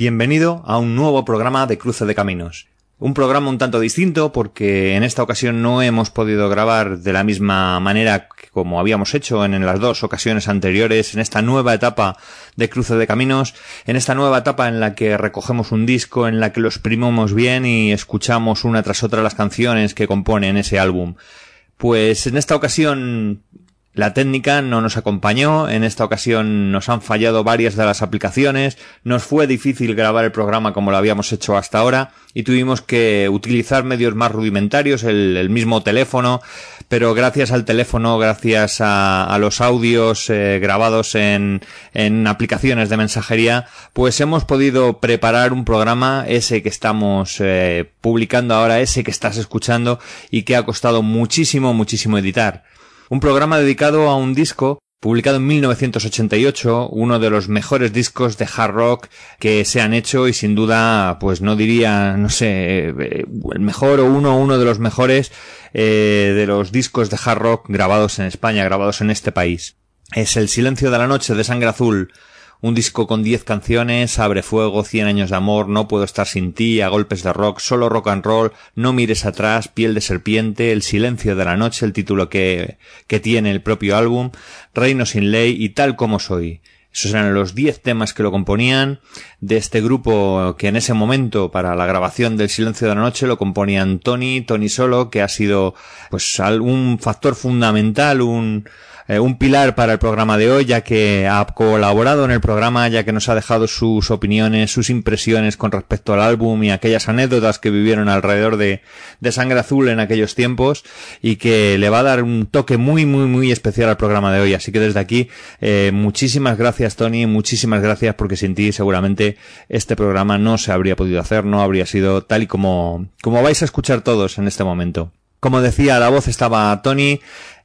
Bienvenido a un nuevo programa de Cruce de Caminos. Un programa un tanto distinto porque en esta ocasión no hemos podido grabar de la misma manera como habíamos hecho en las dos ocasiones anteriores, en esta nueva etapa de Cruce de Caminos, en esta nueva etapa en la que recogemos un disco, en la que lo exprimimos bien y escuchamos una tras otra las canciones que componen ese álbum. Pues en esta ocasión la técnica no nos acompañó, en esta ocasión nos han fallado varias de las aplicaciones, nos fue difícil grabar el programa como lo habíamos hecho hasta ahora y tuvimos que utilizar medios más rudimentarios, el, mismo teléfono, pero gracias al teléfono, gracias a, los audios eh, grabados en, aplicaciones de mensajería, pues hemos podido preparar un programa, ese que estamos eh, publicando ahora, ese que estás escuchando y que ha costado muchísimo, muchísimo editar un programa dedicado a un disco publicado en 1988, uno de los mejores discos de hard rock que se han hecho y sin duda, pues no diría, no sé, eh, el mejor o uno, uno de los mejores eh, de los discos de hard rock grabados en España, grabados en este país. Es El silencio de la noche de Sangre Azul, un disco con 10 canciones, Abre Fuego, 100 años de amor, No puedo estar sin ti, A golpes de rock, Solo rock and roll, No mires atrás, Piel de serpiente, El silencio de la noche, el título que, que tiene el propio álbum, Reino sin ley y Tal como soy. Esos eran los 10 temas que lo componían de este grupo que en ese momento para la grabación del Silencio de la Noche lo componían Tony, Tony Solo, que ha sido pues un factor fundamental, un, eh, un pilar para el programa de hoy, ya que ha colaborado en el programa, ya que nos ha dejado sus opiniones, sus impresiones con respecto al álbum y aquellas anécdotas que vivieron alrededor de, de Sangre Azul en aquellos tiempos y que le va a dar un toque muy, muy, muy especial al programa de hoy. Así que desde aquí, eh, muchísimas gracias Tony, muchísimas gracias porque sin ti seguramente este programa no se habría podido hacer, no habría sido tal y como, como vais a escuchar todos en este momento. Como decía, la voz estaba Tony,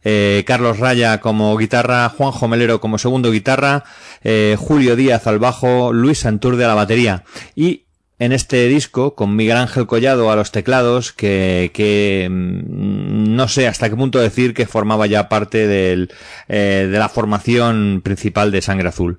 eh, Carlos Raya como guitarra, Juan Jomelero como segundo guitarra, eh, Julio Díaz al bajo, Luis Santurde a la batería. Y en este disco, con Miguel Ángel Collado a los teclados, que, que mm, no sé hasta qué punto decir que formaba ya parte del, eh, de la formación principal de Sangre Azul.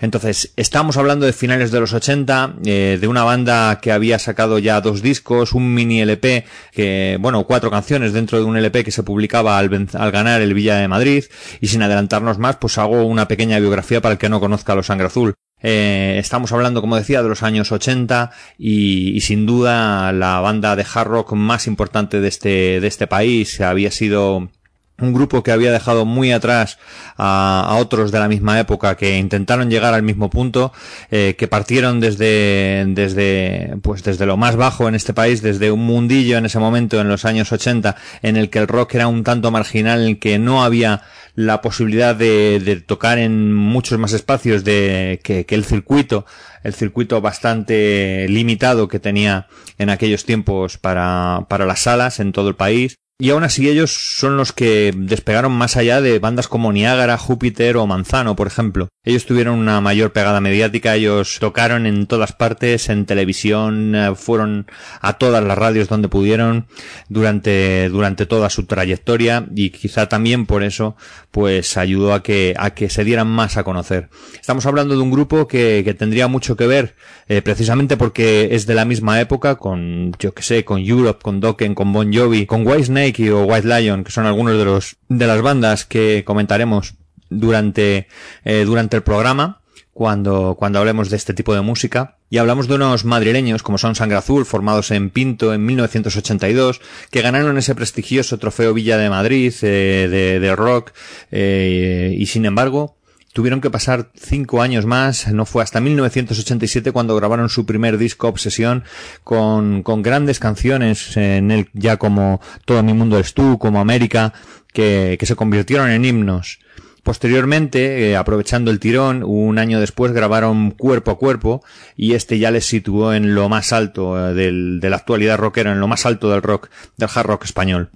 Entonces, estamos hablando de finales de los 80, eh, de una banda que había sacado ya dos discos, un mini LP, que, bueno, cuatro canciones dentro de un LP que se publicaba al, ganar el Villa de Madrid, y sin adelantarnos más, pues hago una pequeña biografía para el que no conozca a los Sangre Azul. Eh, estamos hablando, como decía, de los años 80 y, y, sin duda la banda de hard rock más importante de este, de este país había sido un grupo que había dejado muy atrás a, otros de la misma época que intentaron llegar al mismo punto, eh, que partieron desde, desde, pues desde lo más bajo en este país, desde un mundillo en ese momento, en los años 80, en el que el rock era un tanto marginal, en que no había la posibilidad de, de tocar en muchos más espacios de, que, que el circuito, el circuito bastante limitado que tenía en aquellos tiempos para, para las salas en todo el país y aún así ellos son los que despegaron más allá de bandas como Niágara, Júpiter o Manzano, por ejemplo. Ellos tuvieron una mayor pegada mediática, ellos tocaron en todas partes, en televisión, eh, fueron a todas las radios donde pudieron durante, durante toda su trayectoria y quizá también por eso pues ayudó a que, a que se dieran más a conocer. Estamos hablando de un grupo que, que tendría mucho que ver eh, precisamente porque es de la misma época con, yo que sé, con Europe, con Dokken, con Bon Jovi, con Whitesnake o White Lion, que son algunos de los de las bandas que comentaremos durante eh, durante el programa cuando cuando hablemos de este tipo de música. Y hablamos de unos madrileños como son Sangre Azul formados en Pinto en 1982 que ganaron ese prestigioso trofeo Villa de Madrid eh, de, rock eh, y sin embargo Tuvieron que pasar cinco años más, no fue hasta 1987 cuando grabaron su primer disco Obsesión con, con grandes canciones en él ya como Todo mi mundo es tú, como América, que, que se convirtieron en himnos. Posteriormente, eh, aprovechando el tirón, un año después grabaron Cuerpo a Cuerpo y este ya les situó en lo más alto eh, del, de la actualidad rockera, en lo más alto del rock, del hard rock español.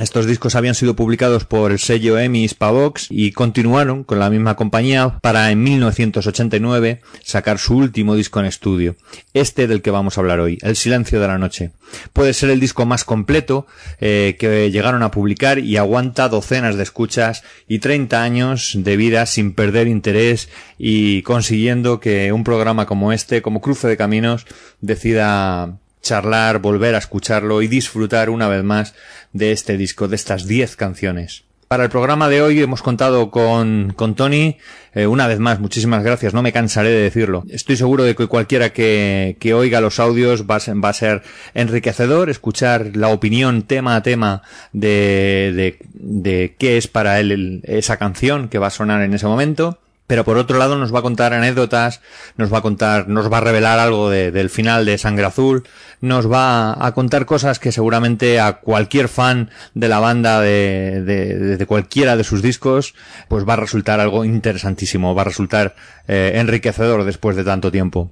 Estos discos habían sido publicados por el sello EMI Pavox y continuaron con la misma compañía para en 1989 sacar su último disco en estudio, este del que vamos a hablar hoy, El Silencio de la Noche. Puede ser el disco más completo eh, que llegaron a publicar y aguanta docenas de escuchas y 30 años de vida sin perder interés y consiguiendo que un programa como este, como Cruce de Caminos, decida charlar, volver a escucharlo y disfrutar una vez más de este disco, de estas 10 canciones. Para el programa de hoy hemos contado con, con Tony. Eh, una vez más, muchísimas gracias. No me cansaré de decirlo. Estoy seguro de que cualquiera que, que oiga los audios va a, ser, va a ser enriquecedor escuchar la opinión tema a tema de, de, de qué es para él esa canción que va a sonar en ese momento pero por otro lado nos va a contar anécdotas, nos va a contar, nos va a revelar algo de, del final de Sangre Azul, nos va a contar cosas que seguramente a cualquier fan de la banda de, de, de cualquiera de sus discos, pues va a resultar algo interesantísimo, va a resultar eh, enriquecedor después de tanto tiempo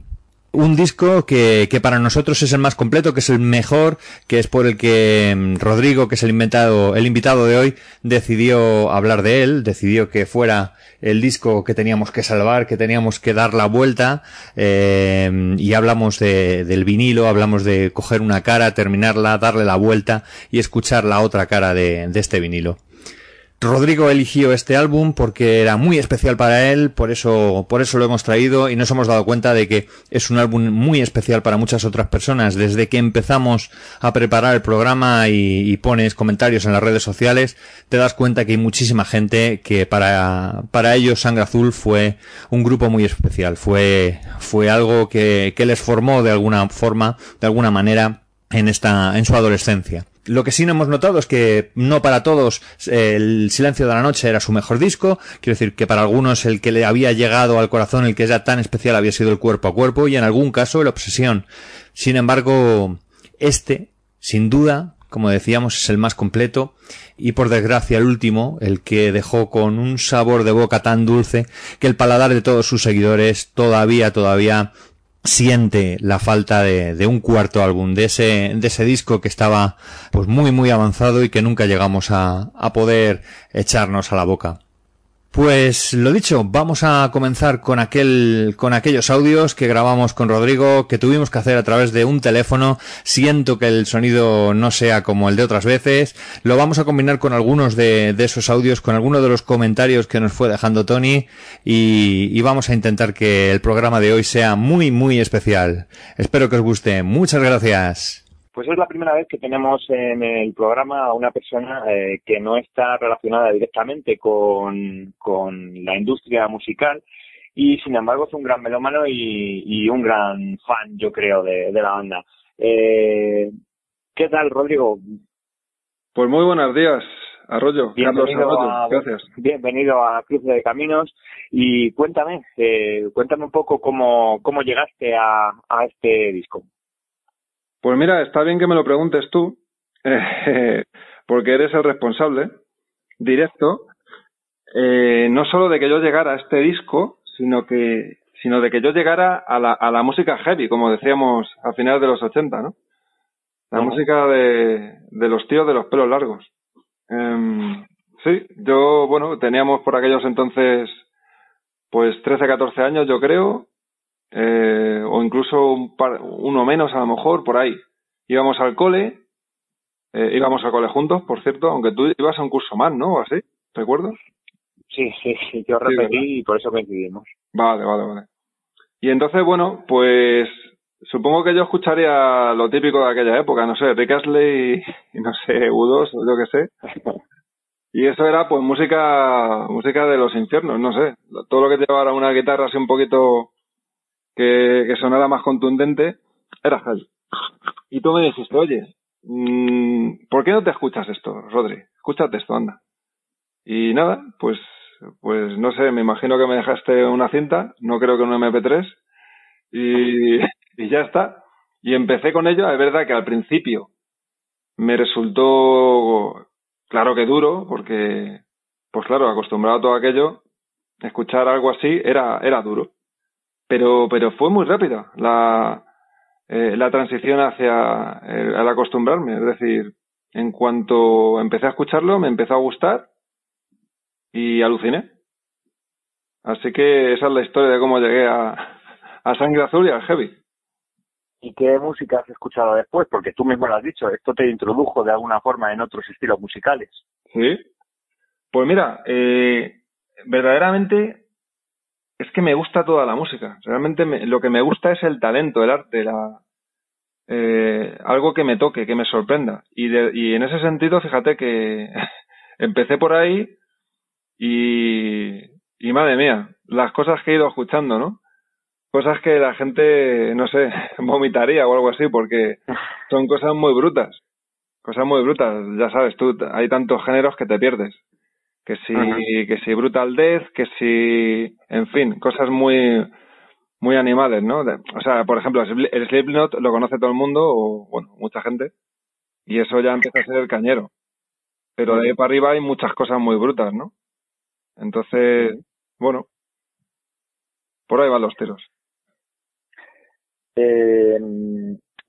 un disco que, que, para nosotros es el más completo, que es el mejor, que es por el que mm, Rodrigo, que es el invitado, el invitado de hoy, decidió hablar de él, decidió que fuera el disco que teníamos que salvar, que teníamos que dar la vuelta, eh, y hablamos de, del vinilo, hablamos de coger una cara, terminarla, darle la vuelta y escuchar la otra cara de, de este vinilo. Rodrigo eligió este álbum porque era muy especial para él, por eso, por eso lo hemos traído y nos hemos dado cuenta de que es un álbum muy especial para muchas otras personas. Desde que empezamos a preparar el programa y, y pones comentarios en las redes sociales, te das cuenta que hay muchísima gente que para, para ellos Sangre Azul fue un grupo muy especial, fue, fue algo que, que les formó de alguna forma, de alguna manera en esta, en su adolescencia. Lo que sí no hemos notado es que no para todos eh, el Silencio de la Noche era su mejor disco. Quiero decir que para algunos el que le había llegado al corazón, el que era tan especial, había sido el cuerpo a cuerpo y en algún caso el Obsesión. Sin embargo, este, sin duda, como decíamos, es el más completo y por desgracia el último, el que dejó con un sabor de boca tan dulce que el paladar de todos sus seguidores todavía, todavía siente la falta de, de, un cuarto álbum, de ese, de ese disco que estaba pues muy muy avanzado y que nunca llegamos a, a poder echarnos a la boca. Pues lo dicho, vamos a comenzar con aquel, con aquellos audios que grabamos con Rodrigo, que tuvimos que hacer a través de un teléfono. Siento que el sonido no sea como el de otras veces. Lo vamos a combinar con algunos de, de esos audios, con algunos de los comentarios que nos fue dejando Tony y, y vamos a intentar que el programa de hoy sea muy, muy especial. Espero que os guste. Muchas gracias. Pues es la primera vez que tenemos en el programa a una persona eh, que no está relacionada directamente con, con, la industria musical y sin embargo es un gran melómano y, y un gran fan, yo creo, de, de la banda. Eh, ¿Qué tal, Rodrigo? Pues muy buenos días, Arroyo. Bienvenido, Arroyo. A, Gracias. bienvenido a Cruce de Caminos y cuéntame, eh, cuéntame un poco cómo, cómo llegaste a, a este disco. Pues mira, está bien que me lo preguntes tú, porque eres el responsable directo, eh, no solo de que yo llegara a este disco, sino que sino de que yo llegara a la, a la música heavy, como decíamos a finales de los 80, ¿no? La música de, de los tíos de los pelos largos. Eh, sí, yo, bueno, teníamos por aquellos entonces, pues 13, 14 años, yo creo, eh, o incluso un par, uno menos a lo mejor, por ahí. Íbamos al cole, eh, íbamos al cole juntos, por cierto, aunque tú ibas a un curso más, ¿no? O así, ¿recuerdas? Sí, sí, sí, yo repetí sí, y por eso coincidimos. Vale, vale, vale. Y entonces, bueno, pues supongo que yo escucharía lo típico de aquella época, no sé, Rick Astley y, no sé, U2 o yo qué sé. Y eso era pues música, música de los infiernos, no sé. Todo lo que llevara una guitarra así un poquito que, que sonara más contundente, era heavy. Y tú me dijiste, oye, mmm, ¿por qué no te escuchas esto, Rodri? Escúchate esto, anda. Y nada, pues, pues no sé, me imagino que me dejaste una cinta, no creo que un MP3, y, y ya está. Y empecé con ello, es verdad que al principio me resultó, claro que duro, porque, pues claro, acostumbrado a todo aquello, escuchar algo así era, era duro pero pero fue muy rápida la eh, la transición hacia eh, al acostumbrarme es decir en cuanto empecé a escucharlo, me empezó a gustar y aluciné. Así que esa es la historia de cómo llegué a, a Sangre Azul y al Heavy. ¿Y qué música has escuchado después? Porque tú mismo lo has dicho, esto te introdujo de alguna forma en otros estilos musicales. Sí. Pues mira, eh, verdaderamente es que me gusta toda la música. Realmente lo que me gusta es el talento, el arte, la, eh, algo que me toque, que me sorprenda. Y, y en ese sentido, fíjate que empecé por ahí y, y madre mía, las cosas que he ido escuchando, ¿no? Cosas que la gente, no sé, vomitaría o algo así, porque son cosas muy brutas. Cosas muy brutas, ya sabes tú, hay tantos géneros que te pierdes que si, que si Brutal Death, que si, en fin, cosas muy, muy animales, ¿no? o sea, por ejemplo, el Slipknot lo conoce todo el mundo, o bueno, mucha gente, y eso ya empieza a ser el cañero. Pero de ahí para arriba hay muchas cosas muy brutas, ¿no? Entonces, bueno, por ahí van los tiros. Eh,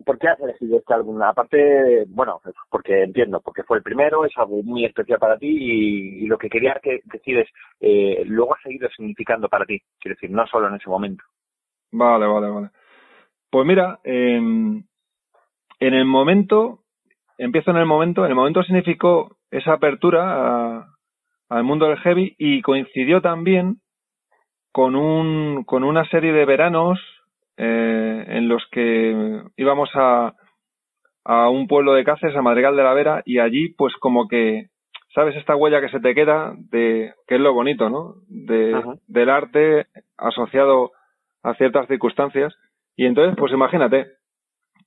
¿Por qué has elegido este álbum? Aparte, bueno, porque entiendo, porque fue el primero, es algo muy especial para ti y, lo que quería que decides eh, luego ha seguido significando para ti, quiero decir, no solo en ese momento. Vale, vale, vale. Pues mira, em, en el momento, empiezo en el momento, en el momento significó esa apertura al mundo del heavy y coincidió también con, un, con una serie de veranos eh, en los que íbamos a, a un pueblo de Cáceres, a Madrigal de la Vera, y allí pues como que, ¿sabes? Esta huella que se te queda de, que es lo bonito, ¿no? De, del arte asociado a ciertas circunstancias. Y entonces, pues imagínate,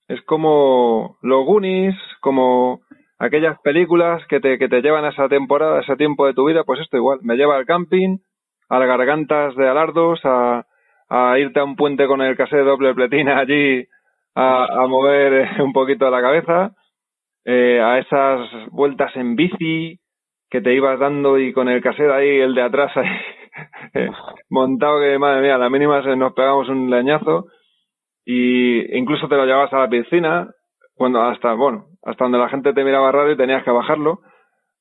es como los Goonies, como aquellas películas que te, que te llevan a esa temporada, a ese tiempo de tu vida, pues esto igual, me lleva al camping, a las gargantas de Alardos, a, a irte a un puente con el casé de doble pletina allí a, mover un poquito la cabeza, eh, a esas vueltas en bici que te ibas dando y con el cassette ahí, el de atrás ahí, montado que madre mía, a la mínima nos pegamos un leñazo y incluso te lo llevabas a la piscina cuando hasta bueno hasta donde la gente te miraba raro y tenías que bajarlo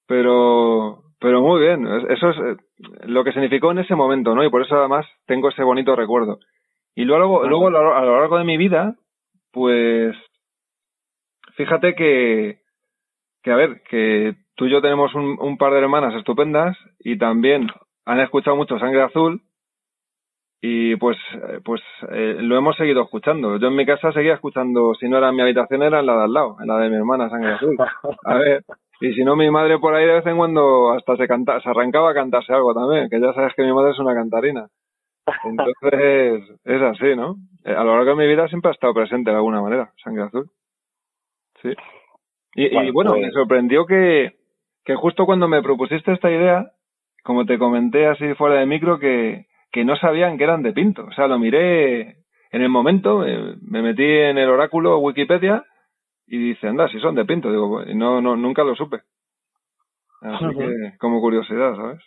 pero pero muy bien, eso es eh, lo que significó en ese momento, ¿no? Y por eso además tengo ese bonito recuerdo. Y luego, luego a lo largo de mi vida, pues fíjate que, que a ver, que tú y yo tenemos un, un par de hermanas estupendas y también han escuchado mucho Sangre Azul y pues pues eh, lo hemos seguido escuchando. Yo en mi casa seguía escuchando, si no era en mi habitación era en la de al lado, en la de mi hermana Sangre Azul. A ver, y si no, mi madre por ahí de vez en cuando hasta se, canta, se arrancaba a cantarse algo también, que ya sabes que mi madre es una cantarina. Entonces, es así, ¿no? Eh, a lo largo de mi vida siempre ha estado presente de alguna manera, sangre azul. Sí. Y bueno, me pues sorprendió que, que justo cuando me propusiste esta idea, como te comenté así fuera de micro, que, que no sabían que eran de Pinto. O sea, lo miré en el momento, me metí en el oráculo Wikipedia y dice, anda, si son de Pinto, digo, no, no, nunca lo supe. Así que, como curiosidad, ¿sabes?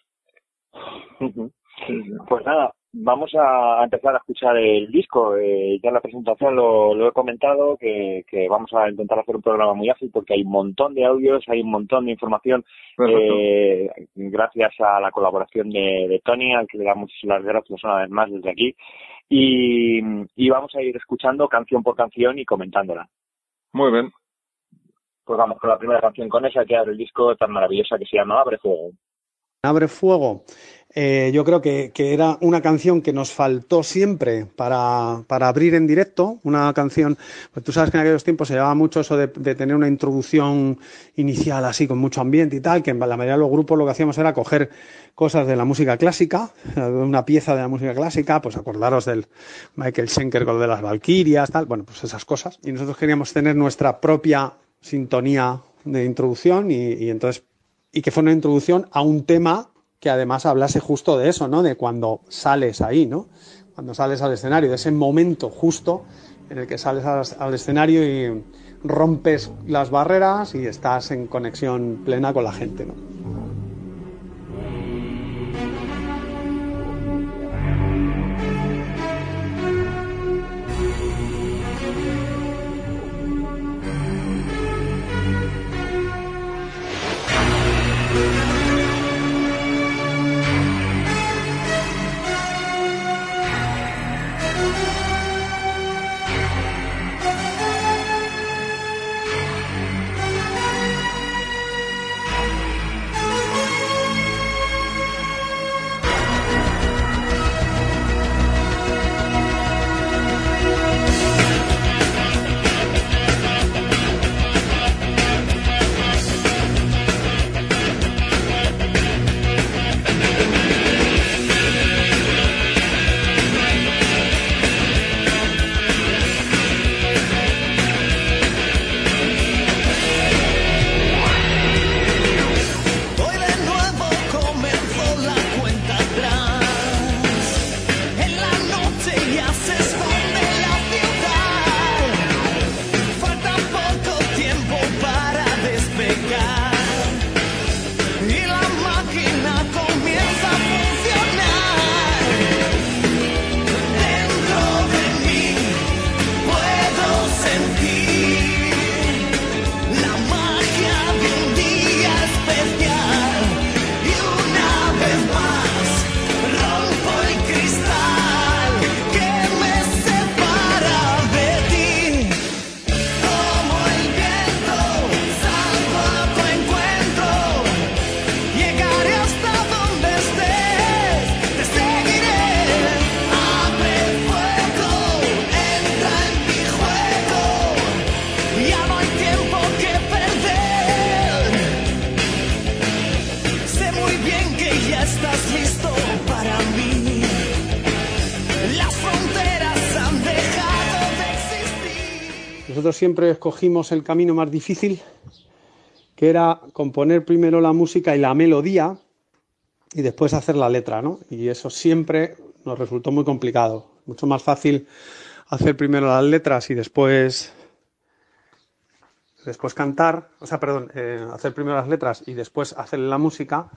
Pues nada, vamos a empezar a escuchar el disco. Eh, ya en la presentación lo, he comentado, que, que, vamos a intentar hacer un programa muy ágil porque hay un montón de audios, hay un montón de información. Eh, gracias a la colaboración de, de, Tony, al que le damos las gracias una vez más desde aquí. Y, y vamos a ir escuchando canción por canción y comentándola. Muy bien. Pues vamos con la primera canción con esa que abre el disco tan maravillosa que se llama Abre Fuego. Abre Fuego. Eh, yo creo que, era una canción que nos faltó siempre para, abrir en directo, una canción, pues tú sabes que en aquellos tiempos se llevaba mucho eso de, tener una introducción inicial así con mucho ambiente y tal, que en la mayoría de los grupos lo que hacíamos era coger cosas de la música clásica, una pieza de la música clásica, pues acordaros del Michael Schenker con lo de las Valquirias, tal, bueno, pues esas cosas. Y nosotros queríamos tener nuestra propia sintonía de introducción y entonces y que fue una introducción a un tema que además hablase justo de eso, ¿no? De cuando sales ahí, ¿no? Cuando sales al escenario, de ese momento justo en el que sales al, escenario y rompes las barreras y estás en conexión plena con la gente, ¿no? Nosotros siempre escogimos el camino más difícil, que era componer primero la música y la melodía y después hacer la letra, ¿no? Y eso siempre nos resultó muy complicado. Mucho más fácil hacer primero las letras y después después cantar, o sea, perdón, eh, hacer primero las letras y después hacer la música,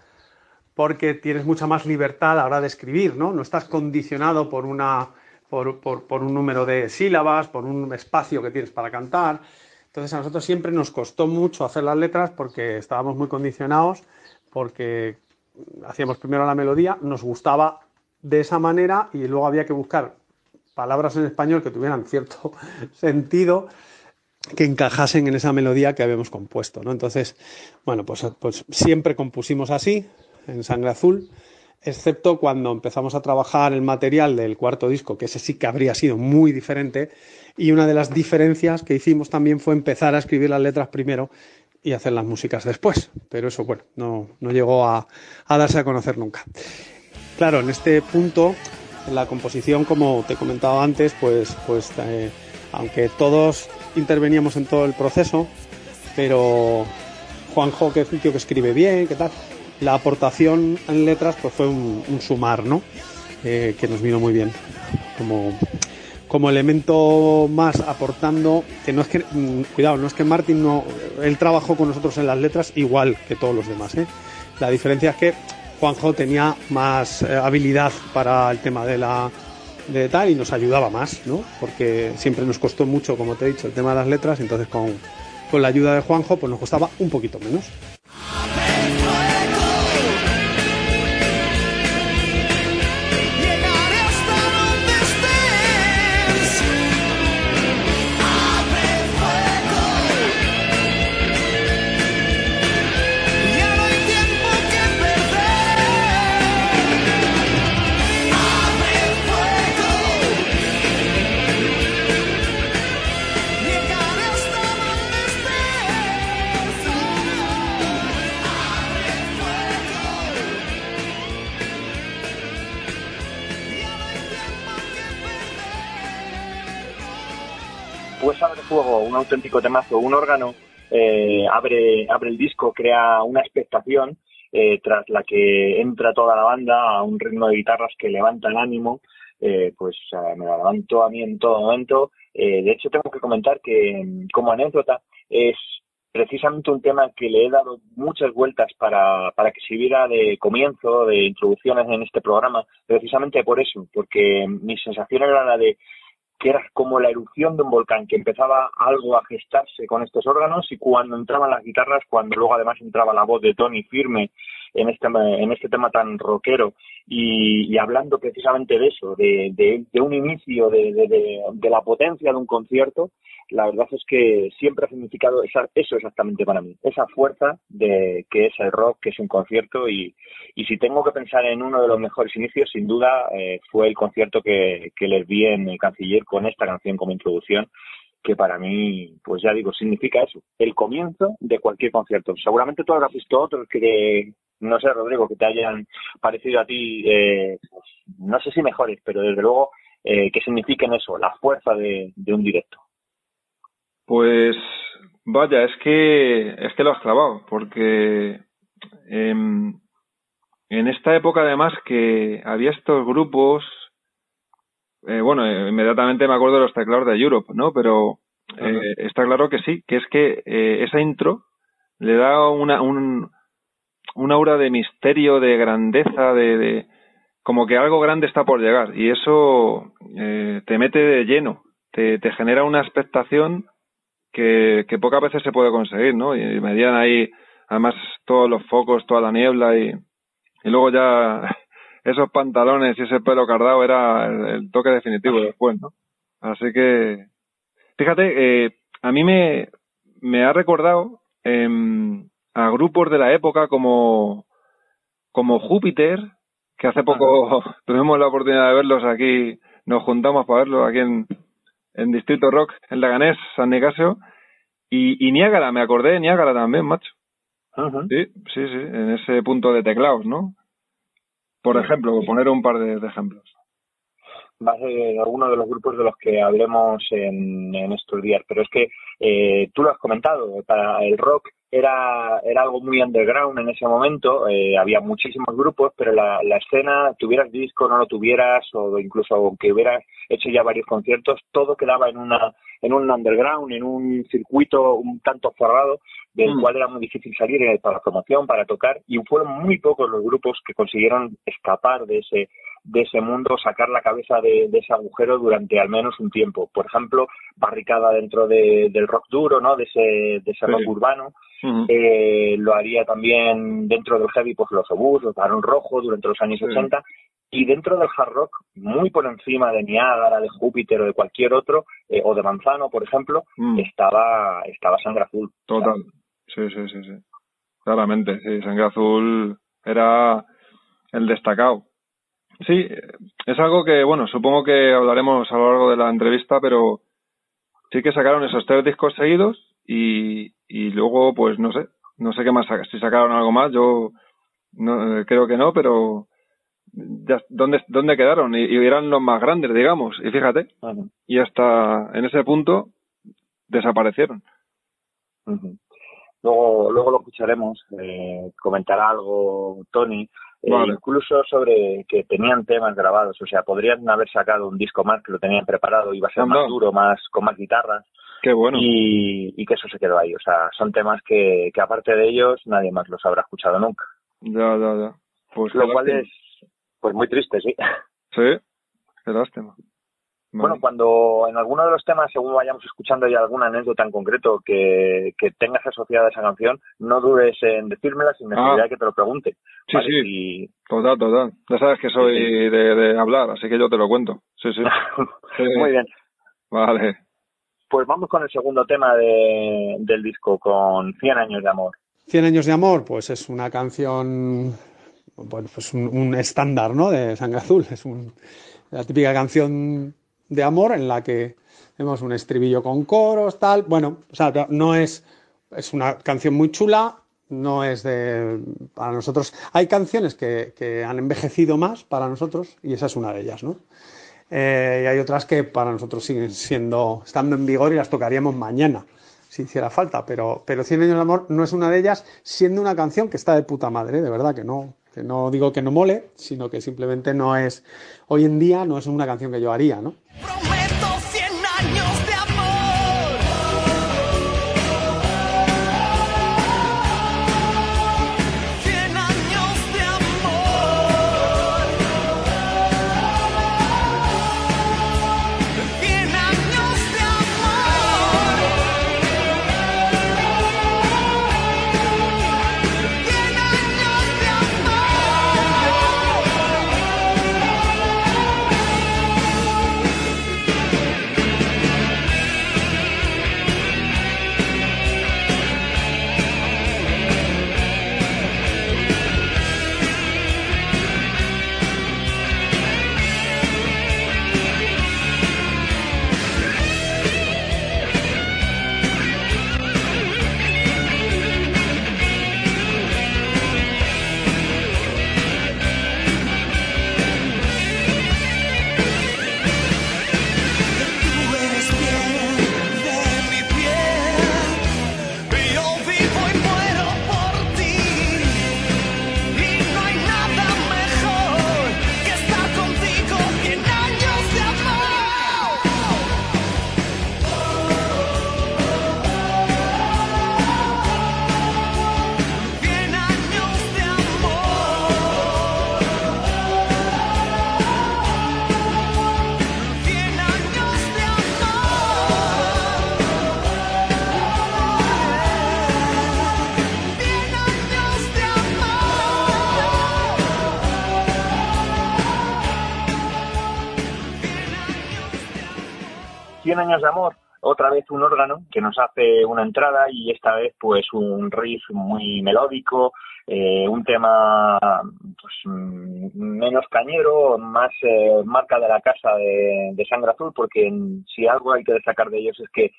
porque tienes mucha más libertad a la hora de escribir, ¿no? No estás condicionado por una por, un número de sílabas, por un espacio que tienes para cantar. Entonces a nosotros siempre nos costó mucho hacer las letras porque estábamos muy condicionados, porque hacíamos primero la melodía, nos gustaba de esa manera y luego había que buscar palabras en español que tuvieran cierto sentido que encajasen en esa melodía que habíamos compuesto, ¿no? Entonces, bueno, pues, pues siempre compusimos así, en Sangre Azul, excepto cuando empezamos a trabajar el material del cuarto disco, que ese sí que habría sido muy diferente, y una de las diferencias que hicimos también fue empezar a escribir las letras primero y hacer las músicas después, pero eso, bueno, no, no llegó a, a darse a conocer nunca. Claro, en este punto, en la composición, como te he comentado antes, pues, pues eh, aunque todos interveníamos en todo el proceso, pero Juanjo, que es un tío que escribe bien, ¿qué tal? La aportación en letras pues fue un, sumar, ¿no? Eh, que nos vino muy bien. Como, como elemento más aportando, que no es que, mm, cuidado, no es que Martín no, él trabajó con nosotros en las letras igual que todos los demás, ¿eh? La diferencia es que Juanjo tenía más eh, habilidad para el tema de la de tal y nos ayudaba más, ¿no? Porque siempre nos costó mucho, como te he dicho, el tema de las letras, entonces con, con la ayuda de Juanjo pues nos costaba un poquito menos. Un auténtico temazo, un órgano eh, abre, abre el disco, crea una expectación eh, tras la que entra toda la banda a un ritmo de guitarras que levanta el ánimo, eh, pues me lo levanto a mí en todo momento. de hecho, tengo que comentar que como anécdota es precisamente un tema que le he dado muchas vueltas para, para que sirviera de comienzo, de introducciones en este programa, precisamente por eso, porque mi sensación era la de que era como la erupción de un volcán, que empezaba algo a gestarse con estos órganos y cuando entraban las guitarras, cuando luego además entraba la voz de Tony firme en este, en este tema tan rockero y, hablando precisamente de eso, de, de, un inicio, de, de, la potencia de un concierto, la verdad es que siempre ha significado eso exactamente para mí, esa fuerza de que es el rock, que es un concierto y, y si tengo que pensar en uno de los mejores inicios, sin duda eh, fue el concierto que, les vi en el Canciller con esta canción como introducción que para mí, pues ya digo, significa eso, el comienzo de cualquier concierto. Seguramente tú habrás visto otros que, no sé, Rodrigo, que te hayan parecido a ti, eh, pues, no sé si mejores, pero desde luego eh, que signifiquen eso, la fuerza de un directo. Pues vaya, es que es que lo has clavado, porque em, en esta época además que había estos grupos, eh, bueno, inmediatamente me acuerdo de los teclados de Europe, ¿no? Pero eh, está claro que sí, que es que eh, esa intro le da una, un, un aura de misterio, de grandeza, de, de, como que algo grande está por llegar y eso te mete de lleno, te, te genera una expectación que, que pocas veces se puede conseguir, ¿no? Y medían ahí, además, todos los focos, toda la niebla y, y luego ya esos pantalones y ese pelo cardado era el, toque definitivo después, ¿no? Así que, fíjate, eh, a mí me, me ha recordado eh, a grupos de la época como, como Júpiter, que hace poco tuvimos la oportunidad de verlos aquí, nos juntamos para verlos aquí en, en Distrito Rock, en Leganés, San Nicasio, y, y Niágara, me acordé de Niágara también, macho. Sí, sí, sí, en ese punto de teclados, ¿no? Por ejemplo, poner un par de, ejemplos. va a ser alguno de los grupos de los que hablemos en, estos días. Pero es que eh, tú lo has comentado, para el rock era, era algo muy underground en ese momento, eh, había muchísimos grupos, pero la, la escena, tuvieras disco, no lo tuvieras, o incluso aunque hubieras hecho ya varios conciertos, todo quedaba en una en un underground, en un circuito un tanto cerrado, del mm. cual era muy difícil salir eh, para la promoción, para tocar, y fueron muy pocos los grupos que consiguieron escapar de ese de ese mundo, sacar la cabeza de, ese agujero durante al menos un tiempo. Por ejemplo, barricada dentro del rock duro, ¿no? De ese, de ese rock urbano. eh, lo haría también dentro del heavy, pues los obús, los Barón Rojo durante los años 80. Y dentro del hard rock, muy por encima de Niágara, de Júpiter o de cualquier otro, eh, o de Manzano, por ejemplo, mm. estaba, estaba Sangre Azul. Total. Sí, sí, sí, sí. Claramente, sí. Sangre Azul era el destacado. Sí, es algo que, bueno, supongo que hablaremos a lo largo de la entrevista, pero sí que sacaron esos tres discos seguidos y, y luego, pues no sé, no sé qué más, si sacaron algo más, yo no, eh, creo que no, pero ya, ¿dónde, dónde quedaron? Y, eran los más grandes, digamos, y fíjate, y hasta en ese punto desaparecieron. Luego, luego lo escucharemos, eh, comentará algo Tony, eh, incluso sobre que tenían temas grabados, o sea, podrían haber sacado un disco más que lo tenían preparado, iba a ser más duro, más con más guitarras. Qué bueno. Y, que eso se quedó ahí, o sea, son temas que, que aparte de ellos nadie más los habrá escuchado nunca. Ya, ya, ya. Pues lo cual es, pues muy triste, sí. Sí, qué lástima. Bueno, cuando en alguno de los temas, según vayamos escuchando ya alguna anécdota en concreto que, que tengas asociada a esa canción, no dudes en decírmela sin necesidad de que te lo pregunte. Sí, sí. Total, total. Ya sabes que soy De, de, hablar, así que yo te lo cuento. Sí, sí. Muy bien. Vale. Pues vamos con el segundo tema de, del disco, con 100 años de amor. 100 años de amor, pues es una canción, bueno, pues un, estándar, ¿no? De Sangre Azul. Es un, la típica canción de amor en la que vemos un estribillo con coros, tal. Bueno, o sea, no es, es una canción muy chula, no es de. Para nosotros. Hay canciones que, que han envejecido más para nosotros y esa es una de ellas, ¿no? Eh, y hay otras que para nosotros siguen siendo, estando en vigor y las tocaríamos mañana, si hiciera falta. Pero, pero 100 años de amor no es una de ellas, siendo una canción que está de puta madre, de verdad que no, que no digo que no mole, sino que simplemente no es, hoy en día no es una canción que yo haría, ¿no? Vez un órgano que nos hace una entrada y esta vez pues un riff muy melódico, eh, un tema pues mm, menos cañero, más eh, marca de la casa de, Sangre Azul, porque si algo hay que destacar de ellos es que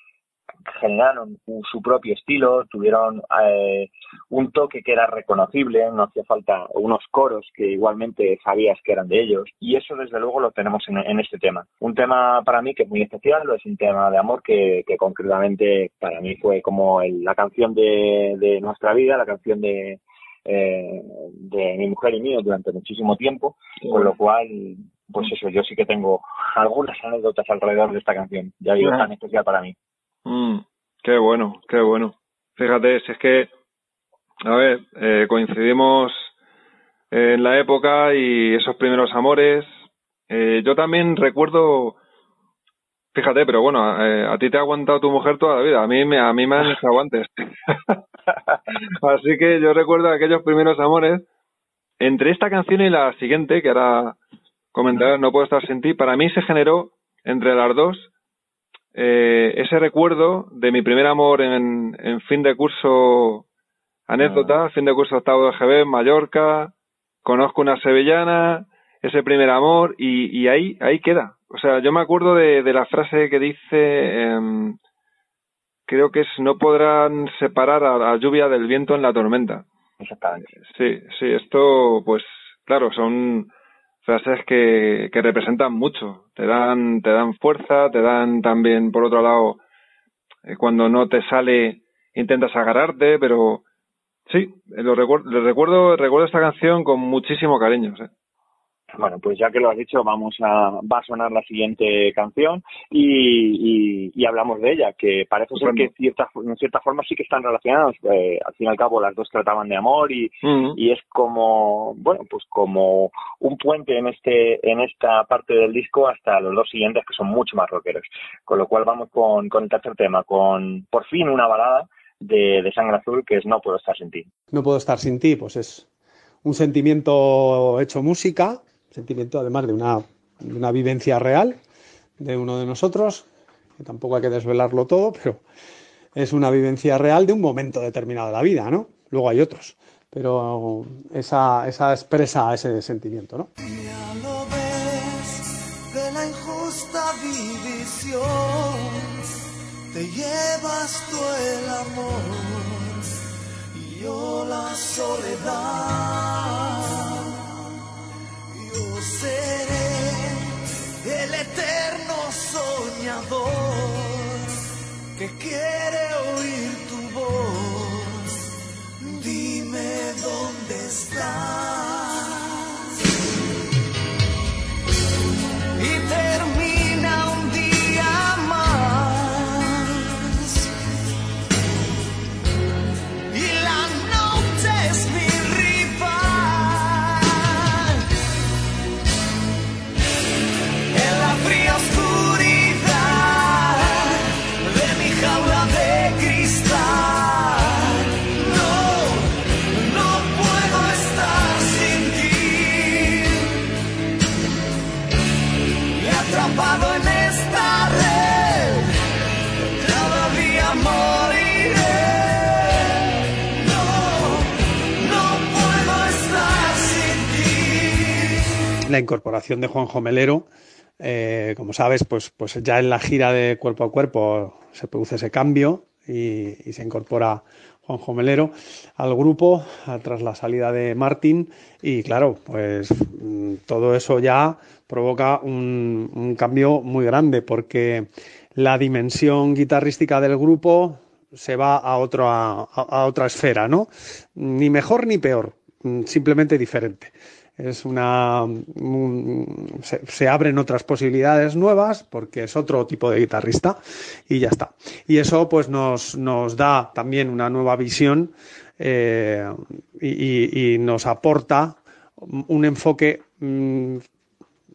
generaron su propio estilo, tuvieron eh, un toque que era reconocible, no hacía falta unos coros que igualmente sabías que eran de ellos y eso desde luego lo tenemos en, este tema. Un tema para mí que es muy especial, es un tema de amor que, concretamente para mí fue como la canción de, nuestra vida, la canción de, eh, de mi mujer y mío durante muchísimo tiempo, con lo cual pues eso, yo sí que tengo algunas anécdotas alrededor de esta canción, ya digo, tan especial para mí. Mm, qué bueno, qué bueno. Fíjate, si es que, a ver, eh, coincidimos en la época y esos primeros amores. Eh, yo también recuerdo, fíjate, pero bueno, eh, a ti te ha aguantado tu mujer toda la vida, a mí me, a mí me han hecho aguantes. Así que yo recuerdo aquellos primeros amores. Entre esta canción y la siguiente, que ahora comentar No puedo estar sin ti, para mí se generó entre las dos eh, ese recuerdo de mi primer amor en, en fin de curso anécdota, ah. fin de curso octavo de GB en Mallorca, conozco una sevillana, ese primer amor y, y ahí ahí queda. O sea, yo me acuerdo de, de la frase que dice, eh, creo que es no podrán separar a la lluvia del viento en la tormenta. Exactamente. Sí, sí, esto pues claro, son frases que, que representan mucho, te dan, te dan fuerza, te dan también, por otro lado, eh, cuando no te sale, intentas agarrarte, pero sí, lo recuerdo, recuerdo, recuerdo esta canción con muchísimo cariño. ¿sí? Bueno, pues ya que lo has dicho, vamos a, va a sonar la siguiente canción y, y, hablamos de ella, que parece ser que cierta, en cierta forma sí que están relacionados. Eh, al fin y al cabo, las dos trataban de amor y, y es como, bueno, pues como un puente en este, en esta parte del disco hasta los dos siguientes que son mucho más rockeros. Con lo cual vamos con, con el tercer tema, con por fin una balada de, de Sangre Azul que es No puedo estar sin ti. No puedo estar sin ti, pues es un sentimiento hecho música sentimiento además de una, una vivencia real de uno de nosotros, que tampoco hay que desvelarlo todo, pero es una vivencia real de un momento determinado de la vida, ¿no? Luego hay otros, pero esa, esa expresa ese sentimiento, ¿no? Ya lo ves de la injusta división, te llevas tú el amor y yo la soledad seré el eterno soñador que quiere oír tu voz. Dime dónde estás. La incorporación de Juanjo Melero. Eh, como sabes, pues, pues ya en la gira de cuerpo a cuerpo se produce ese cambio y, se incorpora Juanjo Melero al grupo tras la salida de Martín y claro, pues mm, todo eso ya provoca un, cambio muy grande porque la dimensión guitarrística del grupo se va a, otro, a otra esfera, ¿no? Ni mejor ni peor, mm, simplemente diferente es una se, abren otras posibilidades nuevas porque es otro tipo de guitarrista y ya está y eso pues nos, nos da también una nueva visión eh, y, nos aporta un enfoque mm,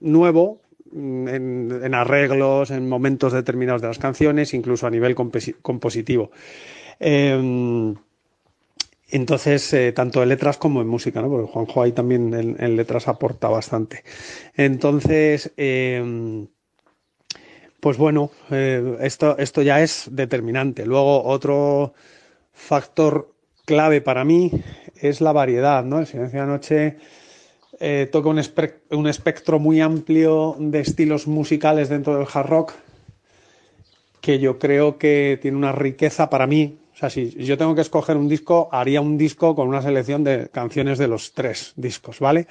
nuevo mm, en, arreglos, en momentos determinados de las canciones, incluso a nivel compositivo. Eh, entonces, eh, tanto en letras como en música, ¿no? Porque Juanjo ahí también en, letras aporta bastante. Entonces, eh, pues bueno, eh, esto, esto ya es determinante. Luego, otro factor clave para mí es la variedad, ¿no? El Silencio de la Noche toca un, un espectro muy amplio de estilos musicales dentro del hard rock que yo creo que tiene una riqueza para mí. O sea, si yo tengo que escoger un disco, haría un disco con una selección de canciones de los tres discos, ¿vale?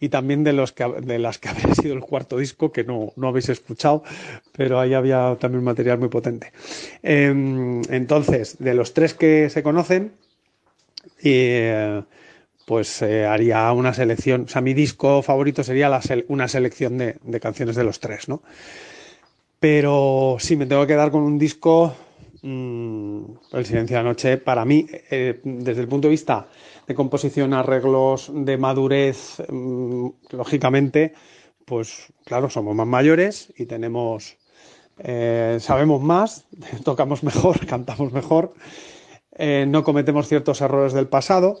Y también de los que de las que habría sido el cuarto disco, que no, no habéis escuchado, pero ahí había también material muy potente. Em, entonces, de los tres que se conocen, eh, pues eh, haría una selección. O sea, mi disco favorito sería una selección de, de canciones de los tres, ¿no? Pero si me tengo que quedar con un disco, mm, El Silencio de la Noche, para mí, eh, desde el punto de vista de composición, arreglos, de madurez, mm, lógicamente, pues claro, somos más mayores y tenemos, eh, sabemos más, tocamos mejor, cantamos mejor, eh, no cometemos ciertos errores del pasado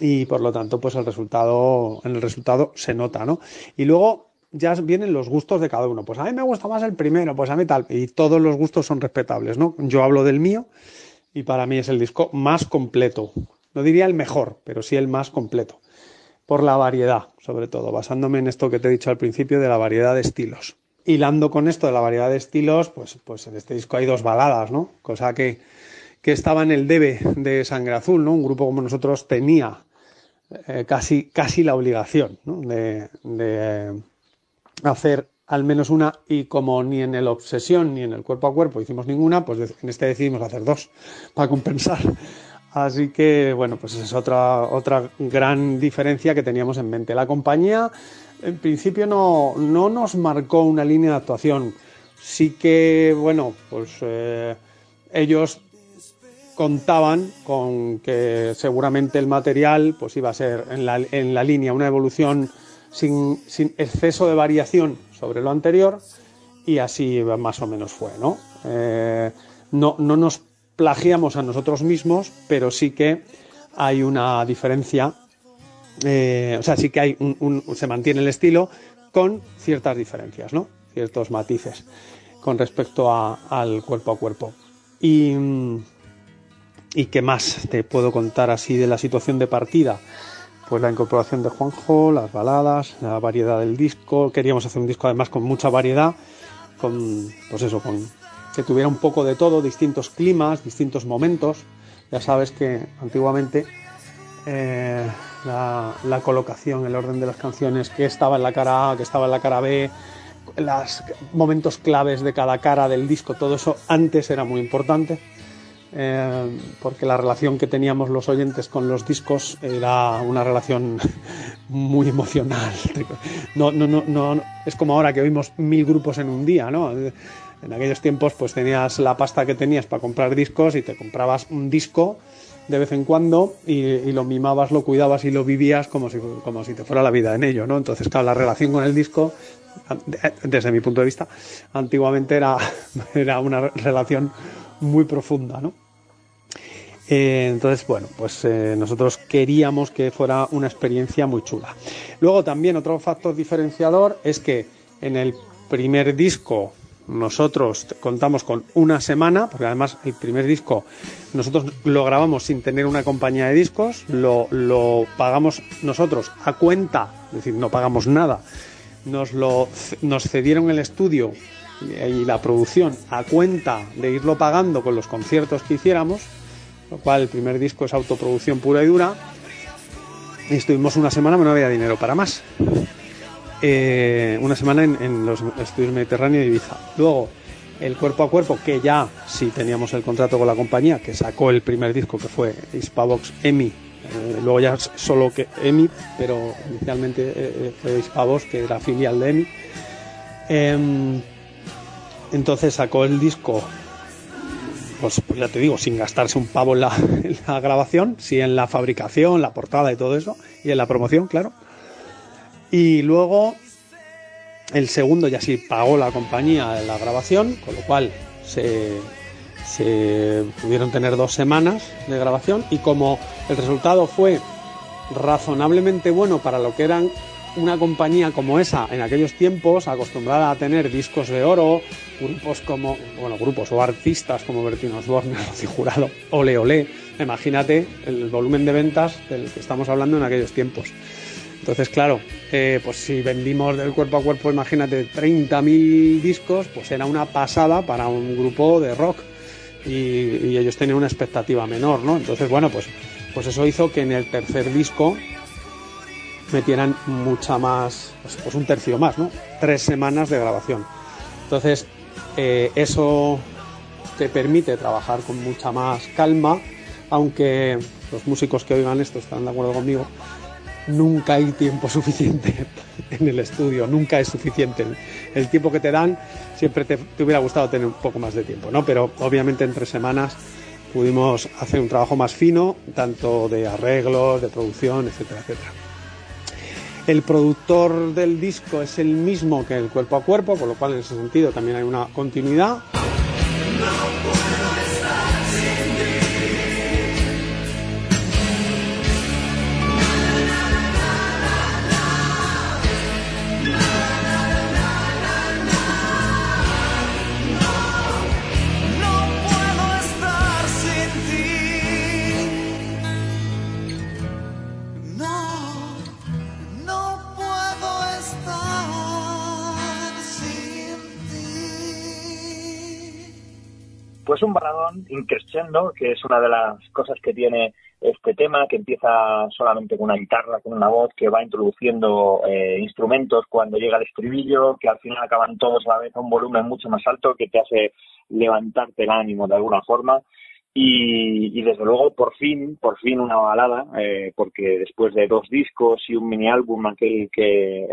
y por lo tanto, pues el resultado, en el resultado se nota, ¿no? Y luego ya vienen los gustos de cada uno. Pues a mí me gusta más el primero, pues a mí tal. Y todos los gustos son respetables, ¿no? Yo hablo del mío y para mí es el disco más completo. No diría el mejor, pero sí el más completo. Por la variedad, sobre todo, basándome en esto que te he dicho al principio de la variedad de estilos. Hilando con esto de la variedad de estilos, pues, pues en este disco hay dos baladas, ¿no? Cosa que, que estaba en el debe de Sangre Azul, ¿no? Un grupo como nosotros tenía eh, casi, casi la obligación ¿no? de, hacer al menos una y como ni en el Obsesión ni en el Cuerpo a Cuerpo hicimos ninguna, pues en este decidimos hacer dos para compensar. Así que bueno, pues es otra, otra gran diferencia que teníamos en mente. La compañía en principio no, no nos marcó una línea de actuación. Sí que, bueno, pues eh, ellos contaban con que seguramente el material pues iba a ser en la, en la línea una evolución sin, exceso de variación sobre lo anterior y así más o menos fue, ¿no? Eh, no, no nos plagiamos a nosotros mismos, pero sí que hay una diferencia, eh, o sea, sí que hay un, un, se mantiene el estilo con ciertas diferencias, ¿no? Ciertos matices con respecto a, al cuerpo a cuerpo. Y, ¿Y qué más te puedo contar así de la situación de partida? Pues la incorporación de Juanjo, las baladas, la variedad del disco. Queríamos hacer un disco además con mucha variedad, con, pues eso, con que tuviera un poco de todo, distintos climas, distintos momentos. Ya sabes que antiguamente eh, la, colocación, el orden de las canciones, que estaba en la cara A, que estaba en la cara B, los momentos claves de cada cara del disco, todo eso antes era muy importante. Eh, porque la relación que teníamos los oyentes con los discos era una relación muy emocional. No, no, no, no, es como ahora que oímos mil grupos en un día, ¿no? En aquellos tiempos, pues tenías la pasta que tenías para comprar discos y te comprabas un disco de vez en cuando y, y, lo mimabas, lo cuidabas y lo vivías como si, como si te fuera la vida en ello, ¿no? Entonces, claro, la relación con el disco, desde mi punto de vista, antiguamente era, era una relación muy profunda, ¿no? Eh, entonces, bueno, pues eh, nosotros queríamos que fuera una experiencia muy chula. Luego también otro factor diferenciador es que en el primer disco nosotros contamos con una semana, porque además el primer disco nosotros lo grabamos sin tener una compañía de discos, lo, lo pagamos nosotros a cuenta, es decir, no pagamos nada, nos, lo, nos cedieron el estudio y la producción a cuenta de irlo pagando con los conciertos que hiciéramos, lo cual el primer disco es autoproducción pura y dura. Estuvimos una semana, pero no había dinero para más. Eh, una semana en, los estudios Mediterráneo y Ibiza. Luego, el cuerpo a cuerpo, que ya sí teníamos el contrato con la compañía, que sacó el primer disco, que fue Hispavox EMI. Eh, luego ya solo que EMI, pero inicialmente eh, fue Hispavox, que era filial de EMI. Entonces sacó el disco pues, ya te digo, sin gastarse un pavo en la, grabación, sí en la fabricación, la portada y todo eso, y en la promoción, claro. Y luego el segundo ya sí pagó la compañía en la grabación, con lo cual se pudieron tener dos semanas de grabación y como el resultado fue razonablemente bueno para lo que eran una compañía como esa en aquellos tiempos, acostumbrada a tener discos de oro, grupos como, bueno, grupos o artistas como Bertín Osborne, Rocío Jurado, Ole Ole, imagínate el volumen de ventas del que estamos hablando en aquellos tiempos. Entonces, claro, eh, pues si vendimos del cuerpo a cuerpo, imagínate, 30.000 discos, pues era una pasada para un grupo de rock y, ellos tenían una expectativa menor, ¿no? Entonces, bueno, pues, pues eso hizo que en el tercer disco metieran mucha más, pues, pues un tercio más, ¿no? Tres semanas de grabación. Entonces, eh, eso te permite trabajar con mucha más calma, aunque los músicos que oigan esto están de acuerdo conmigo, nunca hay tiempo suficiente en el estudio, nunca es suficiente. El, tiempo que te dan, siempre te, hubiera gustado tener un poco más de tiempo, ¿no? Pero obviamente en tres semanas pudimos hacer un trabajo más fino, tanto de arreglos, de producción, etcétera, etcétera. El productor del disco es el mismo que el cuerpo a cuerpo, con lo cual en ese sentido también hay una continuidad. Pues un baladón increscendo, que es una de las cosas que tiene este tema, que empieza solamente con una guitarra, con una voz, que va introduciendo eh, instrumentos cuando llega el estribillo, que al final acaban todos a la vez a un volumen mucho más alto, que te hace levantarte el ánimo de alguna forma. Y, desde luego, por fin, por fin una balada, eh, porque después de dos discos y un mini álbum, aquel que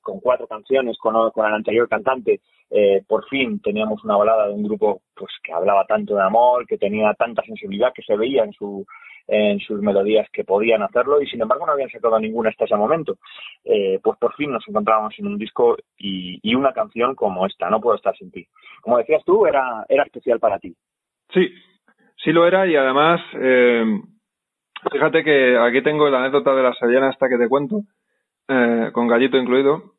con cuatro canciones con, con el anterior cantante, eh, por fin teníamos una balada de un grupo pues que hablaba tanto de amor, que tenía tanta sensibilidad, que se veía en su en sus melodías que podían hacerlo y sin embargo no habían sacado ninguna hasta ese momento. Eh, pues por fin nos encontrábamos en un disco y, y, una canción como esta, No puedo estar sin ti. Como decías tú, era, era especial para ti. Sí, Sí lo era y además, eh, fíjate que aquí tengo la anécdota de la sevillana esta que te cuento, eh, con gallito incluido.